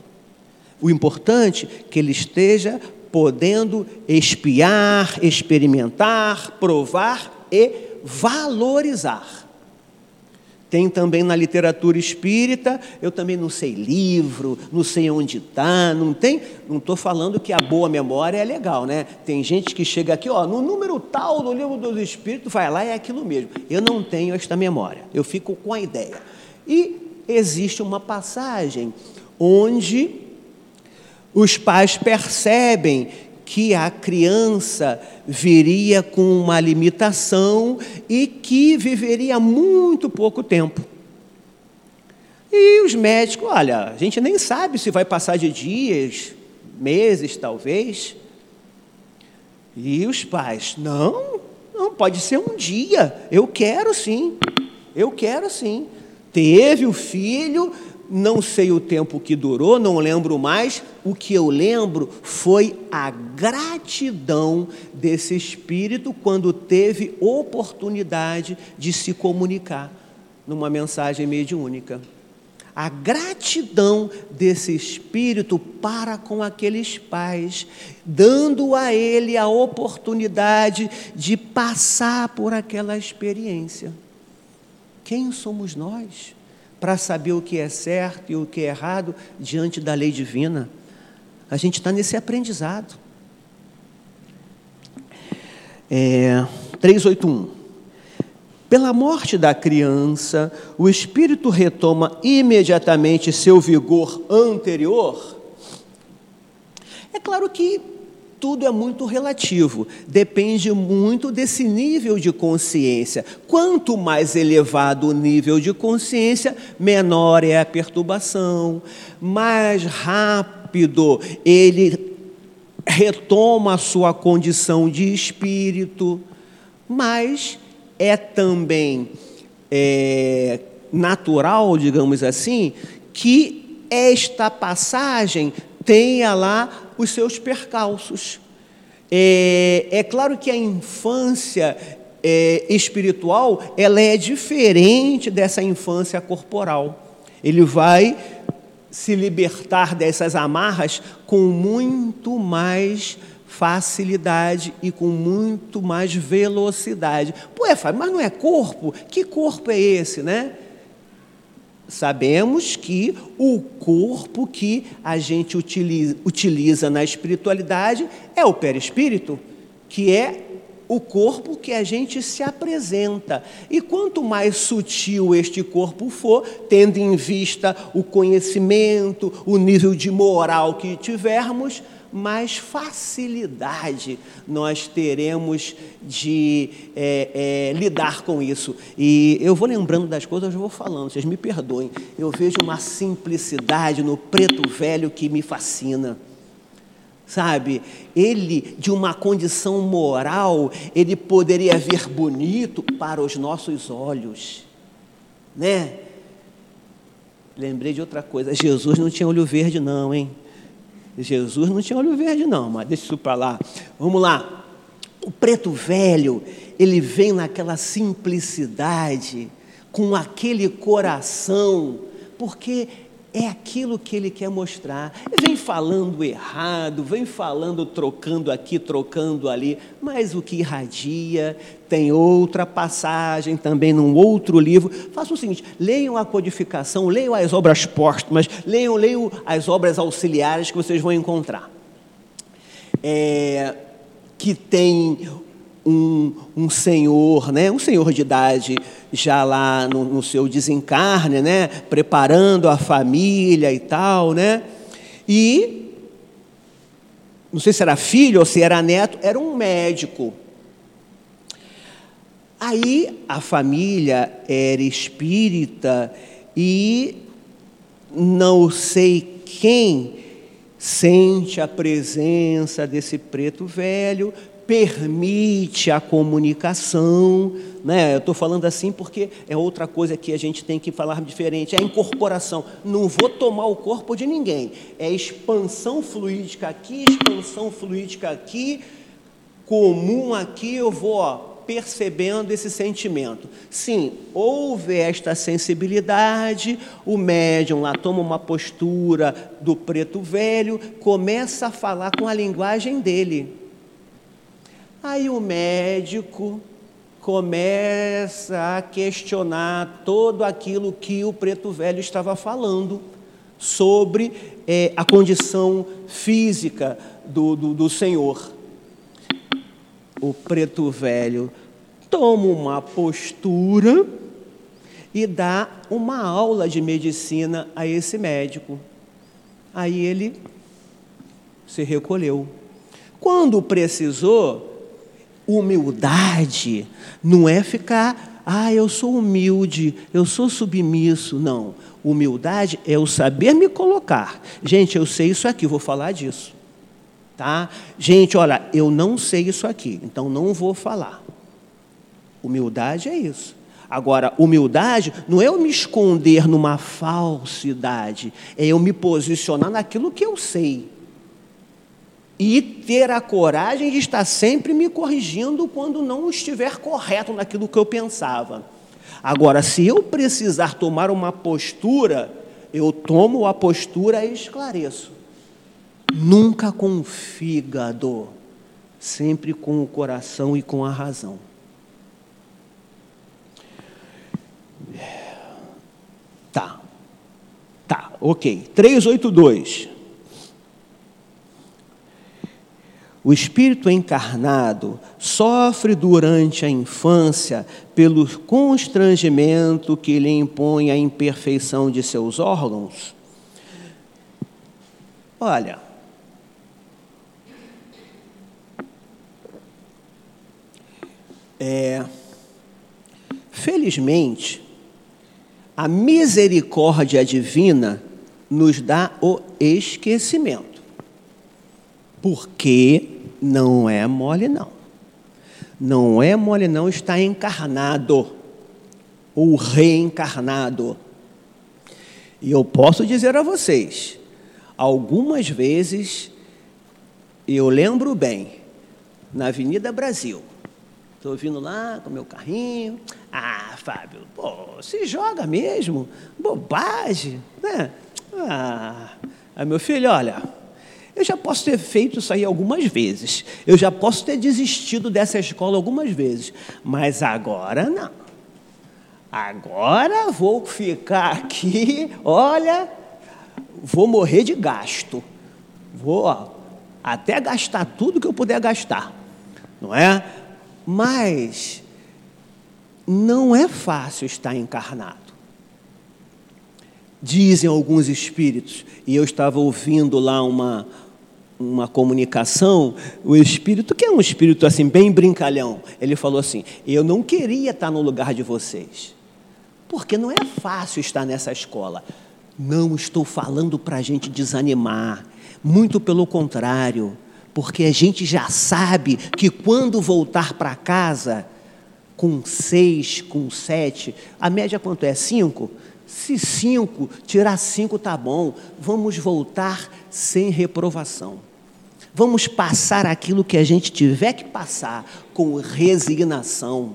Speaker 2: O importante é que ele esteja podendo espiar, experimentar, provar e valorizar. Tem também na literatura espírita, eu também não sei livro, não sei onde está, não tem. Não estou falando que a boa memória é legal, né? Tem gente que chega aqui, ó, no número tal do livro dos Espíritos, vai lá é aquilo mesmo. Eu não tenho esta memória, eu fico com a ideia. E existe uma passagem onde os pais percebem que a criança viria com uma limitação e que viveria muito pouco tempo. E os médicos, olha, a gente nem sabe se vai passar de dias, meses talvez. E os pais, não, não, pode ser um dia, eu quero sim, eu quero sim. Teve o filho, não sei o tempo que durou, não lembro mais. O que eu lembro foi a gratidão desse espírito quando teve oportunidade de se comunicar numa mensagem mediúnica a gratidão desse espírito para com aqueles pais, dando a ele a oportunidade de passar por aquela experiência. Quem somos nós para saber o que é certo e o que é errado diante da lei divina? A gente está nesse aprendizado. É, 381. Pela morte da criança, o espírito retoma imediatamente seu vigor anterior? É claro que tudo é muito relativo, depende muito desse nível de consciência. Quanto mais elevado o nível de consciência, menor é a perturbação, mais rápido ele retoma a sua condição de espírito, mais é também é, natural, digamos assim, que esta passagem tenha lá os seus percalços. É, é claro que a infância é, espiritual ela é diferente dessa infância corporal. Ele vai se libertar dessas amarras com muito mais facilidade e com muito mais velocidade. Pô, é, Fábio, mas não é corpo? Que corpo é esse, né? Sabemos que o corpo que a gente utiliza, utiliza na espiritualidade é o perispírito, que é o corpo que a gente se apresenta. E quanto mais sutil este corpo for, tendo em vista o conhecimento, o nível de moral que tivermos, mais facilidade nós teremos de é, é, lidar com isso. E eu vou lembrando das coisas, eu vou falando, vocês me perdoem. Eu vejo uma simplicidade no preto velho que me fascina. Sabe, ele, de uma condição moral, ele poderia ver bonito para os nossos olhos, né? Lembrei de outra coisa, Jesus não tinha olho verde, não, hein? Jesus não tinha olho verde, não, mas deixa isso para lá. Vamos lá. O preto velho, ele vem naquela simplicidade, com aquele coração, porque é aquilo que ele quer mostrar. Vem falando errado, vem falando, trocando aqui, trocando ali, mas o que irradia tem outra passagem também num outro livro. Faça o seguinte: leiam a codificação, leiam as obras póstumas, leiam, leiam as obras auxiliares que vocês vão encontrar. É, que tem um, um senhor, né, um senhor de idade já lá no, no, seu desencarne, né, preparando a família e tal, né, e não sei se era filho ou se era neto, era um médico. Aí a família era espírita e não sei quem sente a presença desse preto velho, permite a comunicação, né? Eu estou falando assim porque é outra coisa que a gente tem que falar diferente, é a incorporação. Não vou tomar o corpo de ninguém, é expansão fluídica aqui, expansão fluídica aqui, comum aqui, eu vou ó, percebendo esse sentimento. Sim, houve esta sensibilidade, o médium lá toma uma postura do preto velho, começa a falar com a linguagem dele Aí o médico começa a questionar todo aquilo que o preto velho estava falando sobre é, a condição física do, do, do Senhor. O preto velho toma uma postura e dá uma aula de medicina a esse médico. Aí ele se recolheu. Quando precisou, humildade não é ficar, ah, eu sou humilde, eu sou submisso. Não. Humildade é o saber me colocar. Gente, eu sei isso aqui, vou falar disso. Tá? Gente, olha, eu não sei isso aqui, então não vou falar. Humildade é isso. Agora, humildade não é eu me esconder numa falsidade, é eu me posicionar naquilo que eu sei. E ter a coragem de estar sempre me corrigindo quando não estiver correto naquilo que eu pensava. Agora, se eu precisar tomar uma postura, eu tomo a postura e esclareço. Nunca com o fígado, sempre com o coração e com a razão. Tá. Tá, ok. 382. O espírito encarnado sofre durante a infância pelo constrangimento que lhe impõe a imperfeição de seus órgãos? Olha, é, felizmente, a misericórdia divina nos dá o esquecimento. Porque não é mole, não. Não é mole, não estar encarnado ou reencarnado. E eu posso dizer a vocês, algumas vezes, eu lembro bem, na Avenida Brasil, estou vindo lá com meu carrinho, ah, Fábio, pô, se joga mesmo, bobagem, né? Ah, aí meu filho, olha, eu já posso ter feito isso aí algumas vezes. Eu já posso ter desistido dessa escola algumas vezes. Mas agora não. Agora vou ficar aqui, olha, vou morrer de gasto. Vou até gastar tudo que eu puder gastar. Não é? Mas não é fácil estar encarnado. Dizem alguns espíritos, e eu estava ouvindo lá uma, uma comunicação, o espírito, que é um espírito assim, bem brincalhão, ele falou assim: Eu não queria estar no lugar de vocês, porque não é fácil estar nessa escola. Não estou falando para a gente desanimar, muito pelo contrário, porque a gente já sabe que quando voltar para casa, com seis, com sete, a média quanto é? Cinco? Se cinco, tirar cinco tá bom. Vamos voltar sem reprovação. Vamos passar aquilo que a gente tiver que passar com resignação.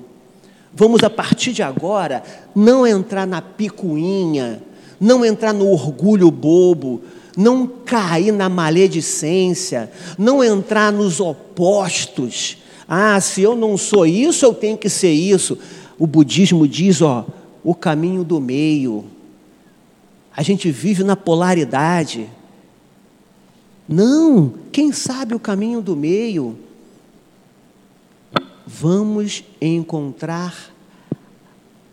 Speaker 2: Vamos, a partir de agora, não entrar na picuinha, não entrar no orgulho bobo, não cair na maledicência, não entrar nos opostos. Ah, se eu não sou isso, eu tenho que ser isso. O budismo diz, ó, o caminho do meio. A gente vive na polaridade. Não, quem sabe o caminho do meio? Vamos encontrar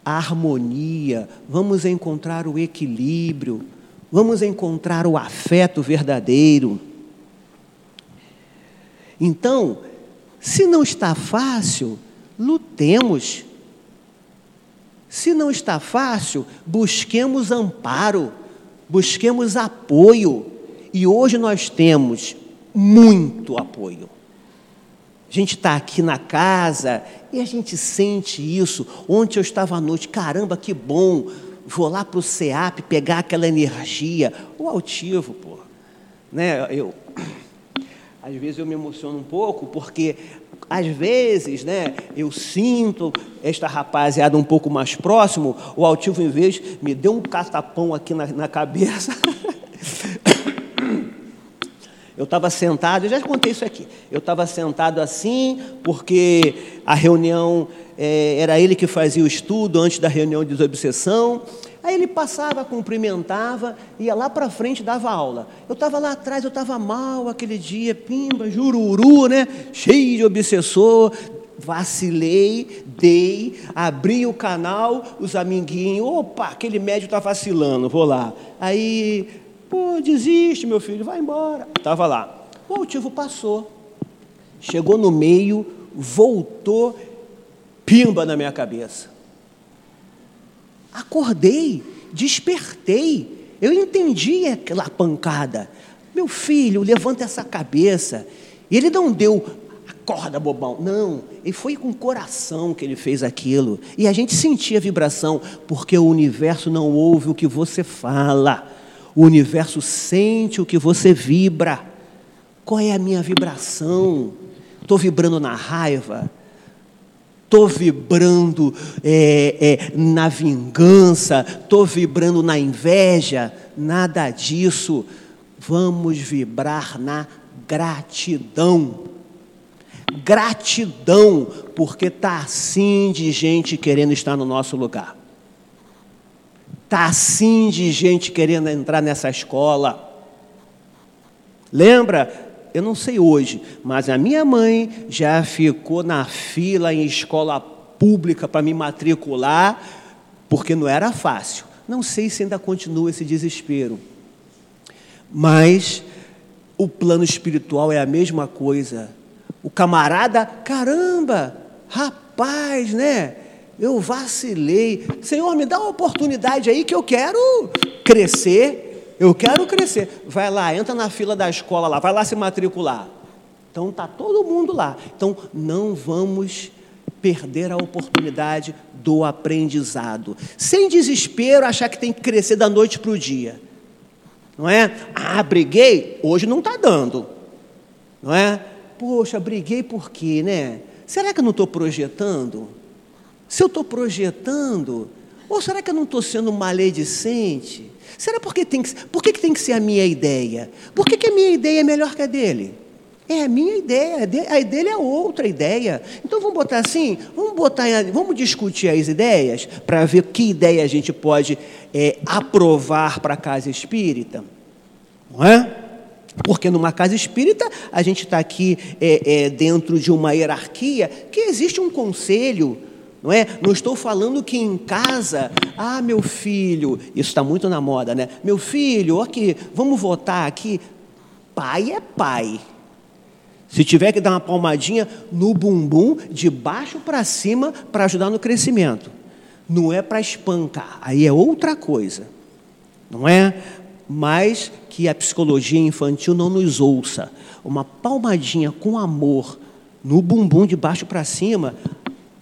Speaker 2: a harmonia, vamos encontrar o equilíbrio, vamos encontrar o afeto verdadeiro. Então, se não está fácil, lutemos. Se não está fácil, busquemos amparo, busquemos apoio e hoje nós temos muito apoio. A gente está aqui na casa e a gente sente isso. Ontem eu estava à noite, caramba, que bom. Vou lá para o SEAP pegar aquela energia. O altivo, pô. Né? Eu, às vezes eu me emociono um pouco, porque às vezes né, eu sinto esta rapaziada um pouco mais próximo, o altivo, em vez, me deu um catapão aqui na, na cabeça. Eu estava sentado, eu já contei isso aqui. Eu estava sentado assim, porque a reunião é, era ele que fazia o estudo antes da reunião de desobsessão. Aí ele passava, cumprimentava, ia lá para frente dava aula. Eu estava lá atrás, eu estava mal aquele dia, pimba, jururu, né? Cheio de obsessor. Vacilei, dei, abri o canal, os amiguinhos, opa, aquele médico está vacilando, vou lá. Aí Pô, desiste, meu filho, vai embora. Estava lá. O altivo passou. chegou no meio, voltou, pimba na minha cabeça. Acordei, despertei, eu entendi aquela pancada. Meu filho, levanta essa cabeça. E ele não deu acorda, bobão. Não, ele foi com o coração que ele fez aquilo. E a gente sentia a vibração, porque o universo não ouve o que você fala. O universo sente o que você vibra. Qual é a minha vibração? Estou vibrando na raiva? Estou vibrando é, é, na vingança? Estou vibrando na inveja? Nada disso. Vamos vibrar na gratidão. Gratidão, porque está assim de gente querendo estar no nosso lugar. Está assim de gente querendo entrar nessa escola. Lembra? Eu não sei hoje, mas a minha mãe já ficou na fila em escola pública para me matricular, porque não era fácil. Não sei se ainda continua esse desespero. Mas o plano espiritual é a mesma coisa. O camarada, caramba, rapaz, né? Eu vacilei. Senhor, me dá uma oportunidade aí que eu quero crescer. Eu quero crescer. Vai lá, entra na fila da escola lá, vai lá se matricular. Então tá todo mundo lá. Então não vamos perder a oportunidade do aprendizado. Sem desespero, achar que tem que crescer da noite para o dia. Não é? Ah, briguei, hoje não está dando. Não é? Poxa, briguei por quê, né? Será que eu não estou projetando? Se eu estou projetando, ou será que eu não estou sendo maledicente? Será porque tem que, por que, que tem que ser a minha ideia? Por que, que a minha ideia é melhor que a dele? É a minha ideia, a dele é outra ideia. Então vamos botar assim, vamos botar, vamos discutir as ideias para ver que ideia a gente pode é, aprovar para a casa espírita, não é? Porque numa casa espírita a gente está aqui é, é, dentro de uma hierarquia que existe um conselho, não é? Não estou falando que em casa, ah, meu filho, isso está muito na moda, né? Meu filho, aqui, vamos votar aqui. Pai é pai. Se tiver que dar uma palmadinha no bumbum, de baixo para cima, para ajudar no crescimento. Não é para espancar, aí é outra coisa. Não é? Mas que a psicologia infantil não nos ouça. Uma palmadinha com amor no bumbum de baixo para cima,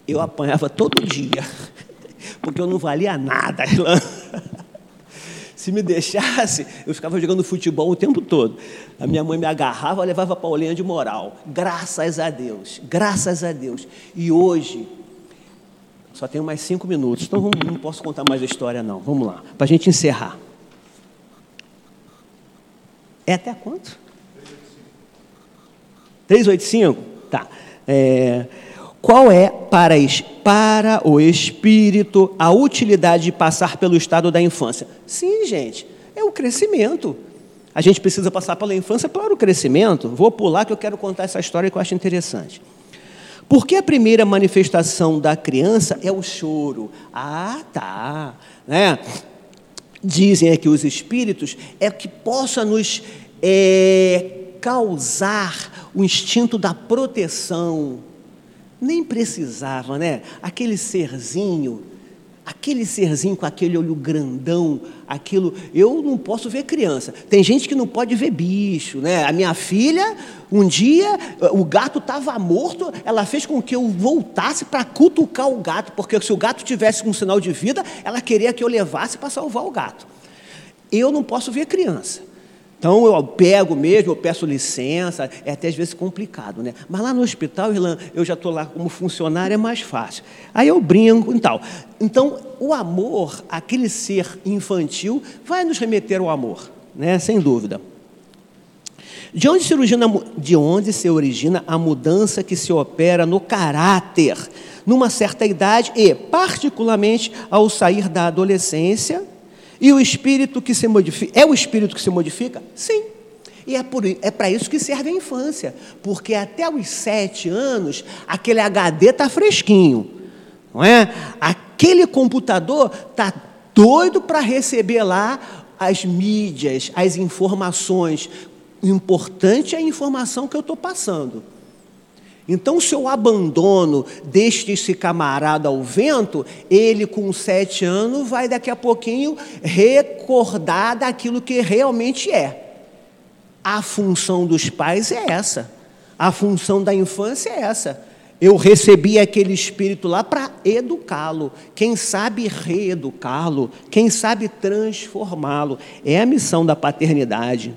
Speaker 2: eu apanhava todo dia, porque eu não valia nada. Se me deixasse, eu ficava jogando futebol o tempo todo. A minha mãe me agarrava, levava Paulinha de moral. Graças a Deus, graças a Deus. E hoje, só tenho mais cinco minutos, então não posso contar mais a história, não. Vamos lá, para a gente encerrar. É até quanto? 385? Tá. É, qual é para, para o espírito a utilidade de passar pelo estado da infância? Sim, gente, é o crescimento. A gente precisa passar pela infância para o crescimento. Vou pular que eu quero contar essa história que eu acho interessante. Porque a primeira manifestação da criança é o choro. Ah, tá. Né? Dizem aqui os espíritos é que possa nos é, causar o instinto da proteção, nem precisava, né? Aquele serzinho, aquele serzinho com aquele olho grandão, aquilo. Eu não posso ver criança. Tem gente que não pode ver bicho, né? A minha filha, um dia, o gato estava morto, ela fez com que eu voltasse para cutucar o gato, porque se o gato tivesse um sinal de vida, ela queria que eu levasse para salvar o gato. Eu não posso ver criança. Então eu pego mesmo, eu peço licença, é até às vezes complicado, né? Mas lá no hospital, Irlã, eu já estou lá como funcionário, é mais fácil. Aí eu brinco e tal. Então, o amor, aquele ser infantil, vai nos remeter ao amor, né? Sem dúvida. De onde, se origina, de onde se origina a mudança que se opera no caráter, numa certa idade e, particularmente, ao sair da adolescência e o espírito que se modifica, é o espírito que se modifica? Sim. E é, é para isso que serve a infância, porque até os sete anos, aquele HD está fresquinho, não é? Aquele computador está doido para receber lá as mídias, as informações. O importante é a informação que eu estou passando. Então, se eu abandono, deixo esse camarada ao vento, ele com sete anos vai daqui a pouquinho recordar daquilo que realmente é. A função dos pais é essa, a função da infância é essa. Eu recebi aquele espírito lá para educá-lo, quem sabe reeducá-lo, quem sabe transformá-lo. É a missão da paternidade.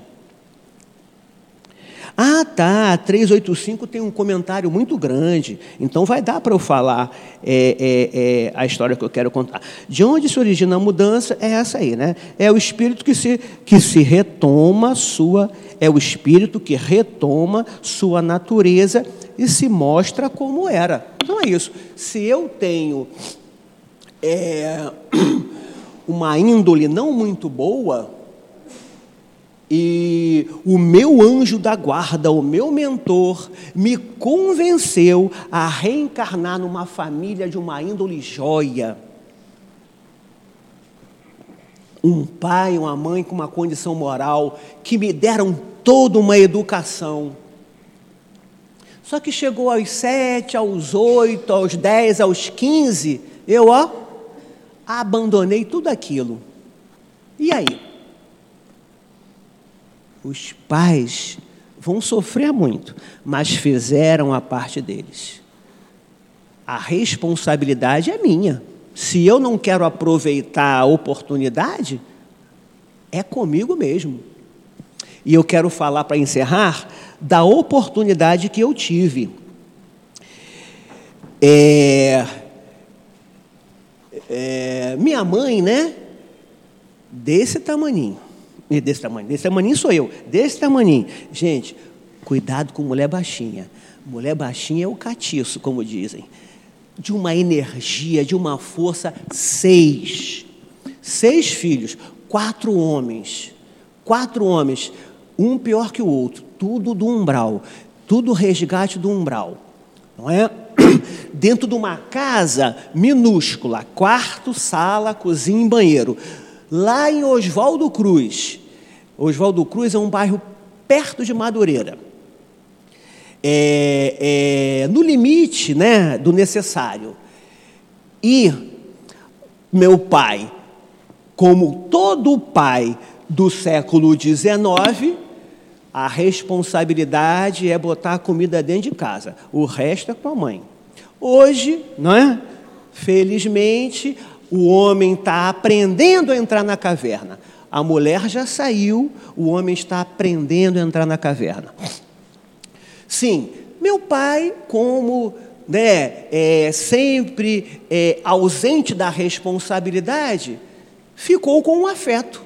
Speaker 2: Ah, tá, 385 tem um comentário muito grande, então vai dar para eu falar é, é, é, a história que eu quero contar. De onde se origina a mudança é essa aí, né? É o espírito que se, que se retoma sua, é o espírito que retoma sua natureza e se mostra como era. Então é isso. Se eu tenho é, uma índole não muito boa, e o meu anjo da guarda, o meu mentor, me convenceu a reencarnar numa família de uma índole joia. Um pai, uma mãe com uma condição moral, que me deram toda uma educação. Só que chegou aos sete, aos oito, aos dez, aos quinze, eu, ó, abandonei tudo aquilo. E aí? Os pais vão sofrer muito, mas fizeram a parte deles. A responsabilidade é minha. Se eu não quero aproveitar a oportunidade, é comigo mesmo. E eu quero falar para encerrar da oportunidade que eu tive. É, é, minha mãe, né? Desse tamaninho desse tamanho, desse tamanho sou eu, desse tamanho. Gente, cuidado com mulher baixinha. Mulher baixinha é o catiço, como dizem. De uma energia, de uma força, seis. Seis filhos, quatro homens. Quatro homens, um pior que o outro, tudo do umbral, tudo resgate do umbral. Não é? Dentro de uma casa minúscula, quarto, sala, cozinha e banheiro lá em Oswaldo Cruz. Oswaldo Cruz é um bairro perto de Madureira. É, é, no limite né, do necessário. E meu pai, como todo pai do século XIX, a responsabilidade é botar a comida dentro de casa, o resto é com a mãe. Hoje, não é? Felizmente, o homem está aprendendo a entrar na caverna. A mulher já saiu, o homem está aprendendo a entrar na caverna. Sim, meu pai, como né, é, sempre é, ausente da responsabilidade, ficou com um afeto.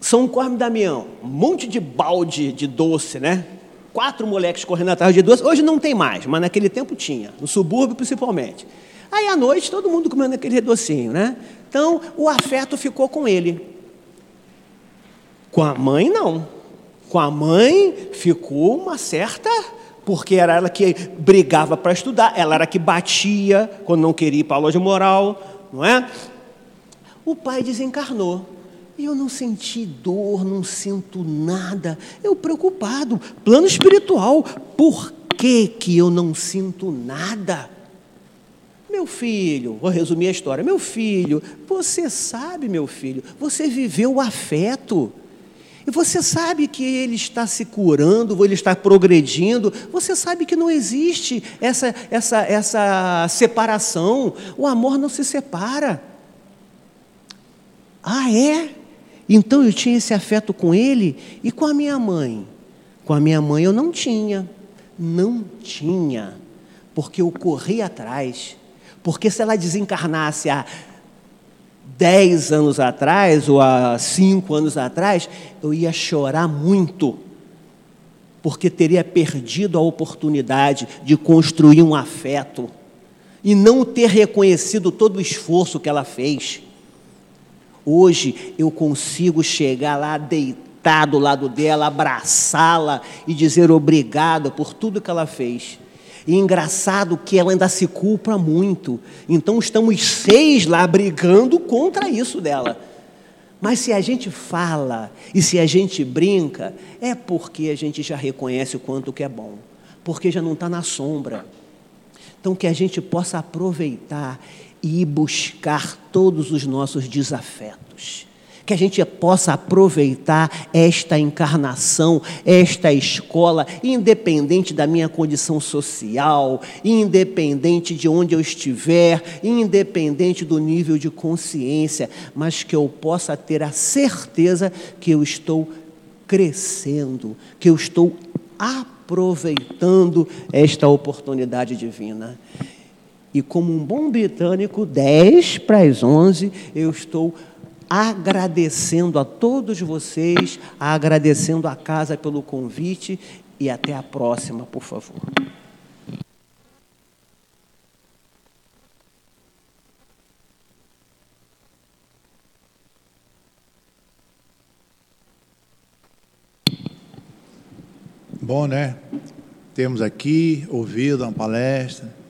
Speaker 2: São Corme Damião, um monte de balde de doce, né? Quatro moleques correndo atrás de doce. Hoje não tem mais, mas naquele tempo tinha, no subúrbio principalmente. Aí à noite todo mundo comendo aquele docinho, né? Então o afeto ficou com ele. Com a mãe, não. Com a mãe ficou uma certa. Porque era ela que brigava para estudar, ela era que batia quando não queria ir para a loja moral, não é? O pai desencarnou. Eu não senti dor, não sinto nada. Eu preocupado, plano espiritual. Por que, que eu não sinto nada? Meu filho, vou resumir a história. Meu filho, você sabe, meu filho, você viveu o afeto. E você sabe que ele está se curando, ele está progredindo. Você sabe que não existe essa, essa, essa separação. O amor não se separa. Ah, é? Então eu tinha esse afeto com ele e com a minha mãe. Com a minha mãe eu não tinha. Não tinha. Porque eu corri atrás porque se ela desencarnasse há dez anos atrás ou há cinco anos atrás, eu ia chorar muito, porque teria perdido a oportunidade de construir um afeto e não ter reconhecido todo o esforço que ela fez. Hoje eu consigo chegar lá, deitar do lado dela, abraçá-la e dizer obrigado por tudo que ela fez. E engraçado que ela ainda se culpa muito. Então estamos seis lá brigando contra isso dela. Mas se a gente fala e se a gente brinca, é porque a gente já reconhece o quanto que é bom. porque já não está na sombra. Então, que a gente possa aproveitar e buscar todos os nossos desafetos que a gente possa aproveitar esta encarnação, esta escola, independente da minha condição social, independente de onde eu estiver, independente do nível de consciência, mas que eu possa ter a certeza que eu estou crescendo, que eu estou aproveitando esta oportunidade divina. E como um bom britânico, 10 para as 11, eu estou agradecendo a todos vocês, agradecendo a casa pelo convite e até a próxima, por favor.
Speaker 1: Bom, né? Temos aqui ouvido uma palestra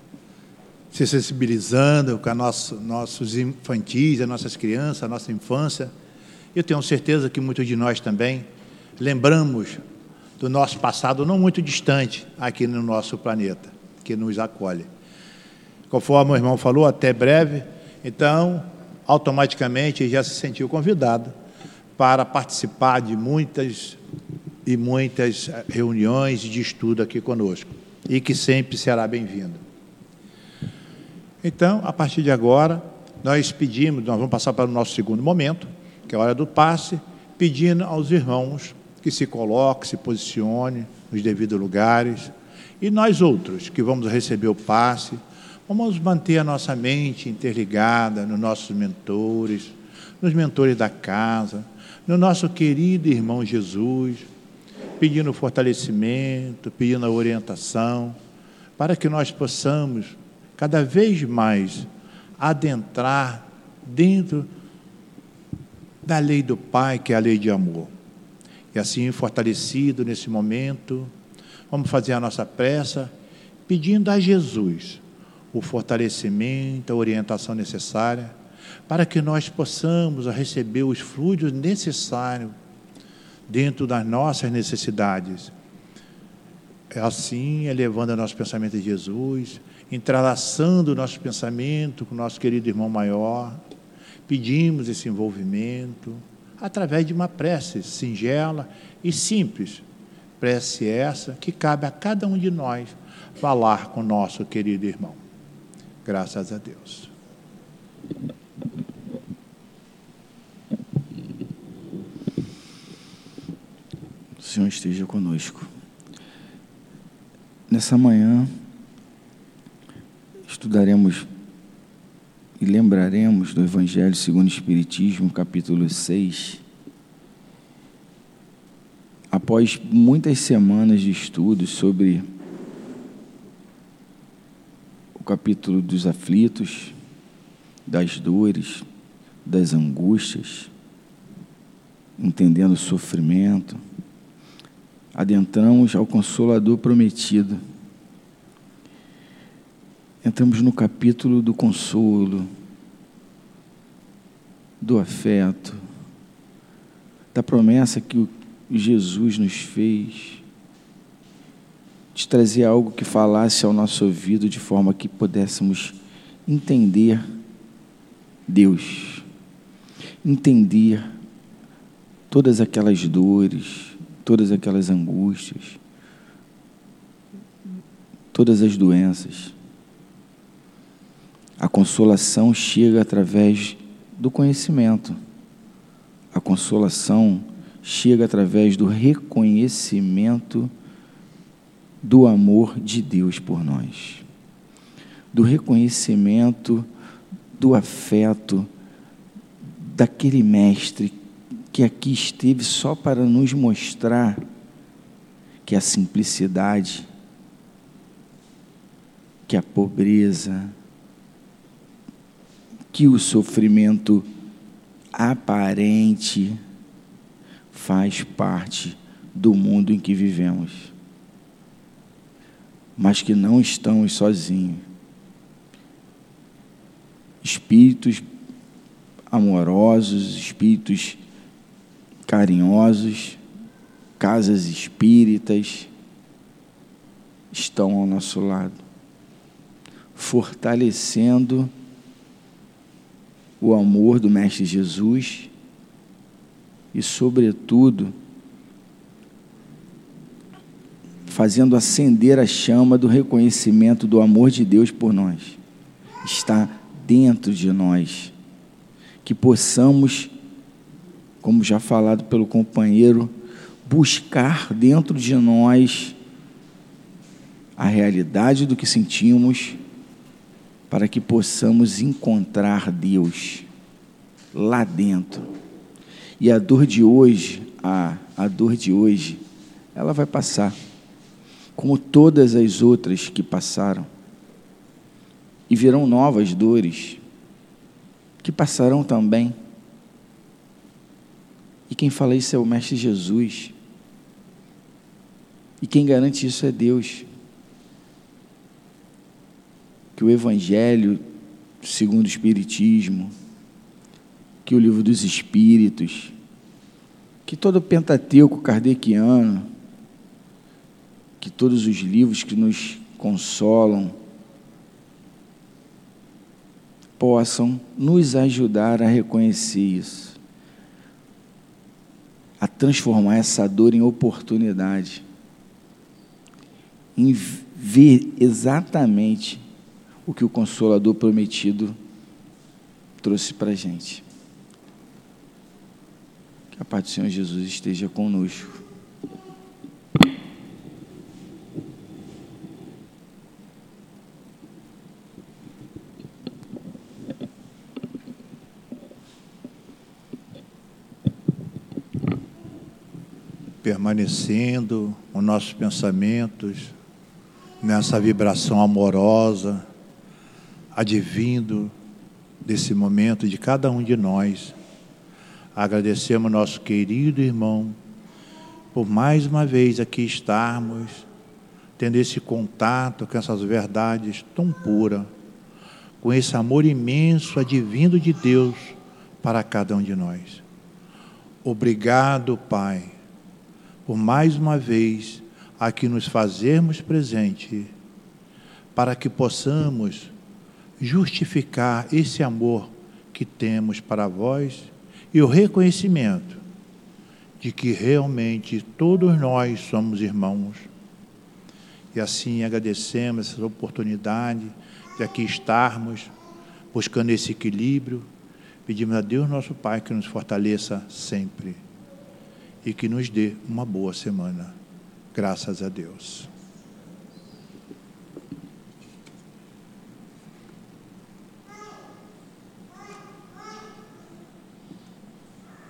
Speaker 1: se sensibilizando com nosso, nossos infantis, as nossas crianças, a nossa infância. Eu tenho certeza que muitos de nós também lembramos do nosso passado não muito distante aqui no nosso planeta, que nos acolhe. Conforme o irmão falou, até breve, então, automaticamente já se sentiu convidado para participar de muitas e muitas reuniões de estudo aqui conosco, e que sempre será bem-vindo. Então, a partir de agora, nós pedimos, nós vamos passar para o nosso segundo momento, que é a hora do passe, pedindo aos irmãos que se coloquem, se posicionem nos devidos lugares. E nós outros que vamos receber o passe, vamos manter a nossa mente interligada nos nossos mentores, nos mentores da casa, no nosso querido irmão Jesus, pedindo fortalecimento, pedindo orientação, para que nós possamos cada vez mais adentrar dentro da lei do Pai, que é a lei de amor. E assim, fortalecido nesse momento, vamos fazer a nossa pressa, pedindo a Jesus o fortalecimento, a orientação necessária, para que nós possamos receber os fluidos necessários dentro das nossas necessidades. Assim, elevando o nosso pensamento de Jesus, entrelaçando o nosso pensamento com o nosso querido irmão maior, pedimos esse envolvimento através de uma prece singela e simples. Prece essa que cabe a cada um de nós falar com o nosso querido irmão. Graças a Deus.
Speaker 3: O Senhor esteja conosco. Nessa manhã, estudaremos e lembraremos do Evangelho segundo o Espiritismo, capítulo 6. Após muitas semanas de estudos sobre o capítulo dos aflitos, das dores, das angústias, entendendo o sofrimento, adentramos ao Consolador prometido entramos no capítulo do consolo, do afeto, da promessa que Jesus nos fez, de trazer algo que falasse ao nosso ouvido de forma que pudéssemos entender Deus, entender todas aquelas dores, todas aquelas angústias, todas as doenças. A consolação chega através do conhecimento. A consolação chega através do reconhecimento do amor de Deus por nós, do reconhecimento do afeto daquele mestre que aqui esteve só para nos mostrar que a simplicidade, que a pobreza, que o sofrimento aparente faz parte do mundo em que vivemos, mas que não estamos sozinhos. Espíritos amorosos, espíritos carinhosos, casas espíritas, estão ao nosso lado, fortalecendo o amor do Mestre Jesus e, sobretudo, fazendo acender a chama do reconhecimento do amor de Deus por nós. Está dentro de nós. Que possamos, como já falado pelo companheiro, buscar dentro de nós a realidade do que sentimos, para que possamos encontrar Deus lá dentro. E a dor de hoje, a, a dor de hoje, ela vai passar, como todas as outras que passaram. E virão novas dores, que passarão também. E quem fala isso é o Mestre Jesus. E quem garante isso é Deus. Que o Evangelho, segundo o Espiritismo, que o livro dos Espíritos, que todo o Pentateuco kardeciano, que todos os livros que nos consolam, possam nos ajudar a reconhecer isso, a transformar essa dor em oportunidade em ver exatamente o que o Consolador prometido trouxe para a gente. Que a paz do Senhor Jesus esteja conosco.
Speaker 1: Permanecendo os nossos pensamentos nessa vibração amorosa, advindo desse momento de cada um de nós. Agradecemos nosso querido irmão por mais uma vez aqui estarmos, tendo esse contato com essas verdades tão puras, com esse amor imenso advindo de Deus para cada um de nós. Obrigado, Pai, por mais uma vez aqui nos fazermos presente para que possamos justificar esse amor que temos para vós e o reconhecimento de que realmente todos nós somos irmãos. E assim agradecemos essa oportunidade de aqui estarmos buscando esse equilíbrio. Pedimos a Deus, nosso Pai, que nos fortaleça sempre e que nos dê uma boa semana. Graças a Deus.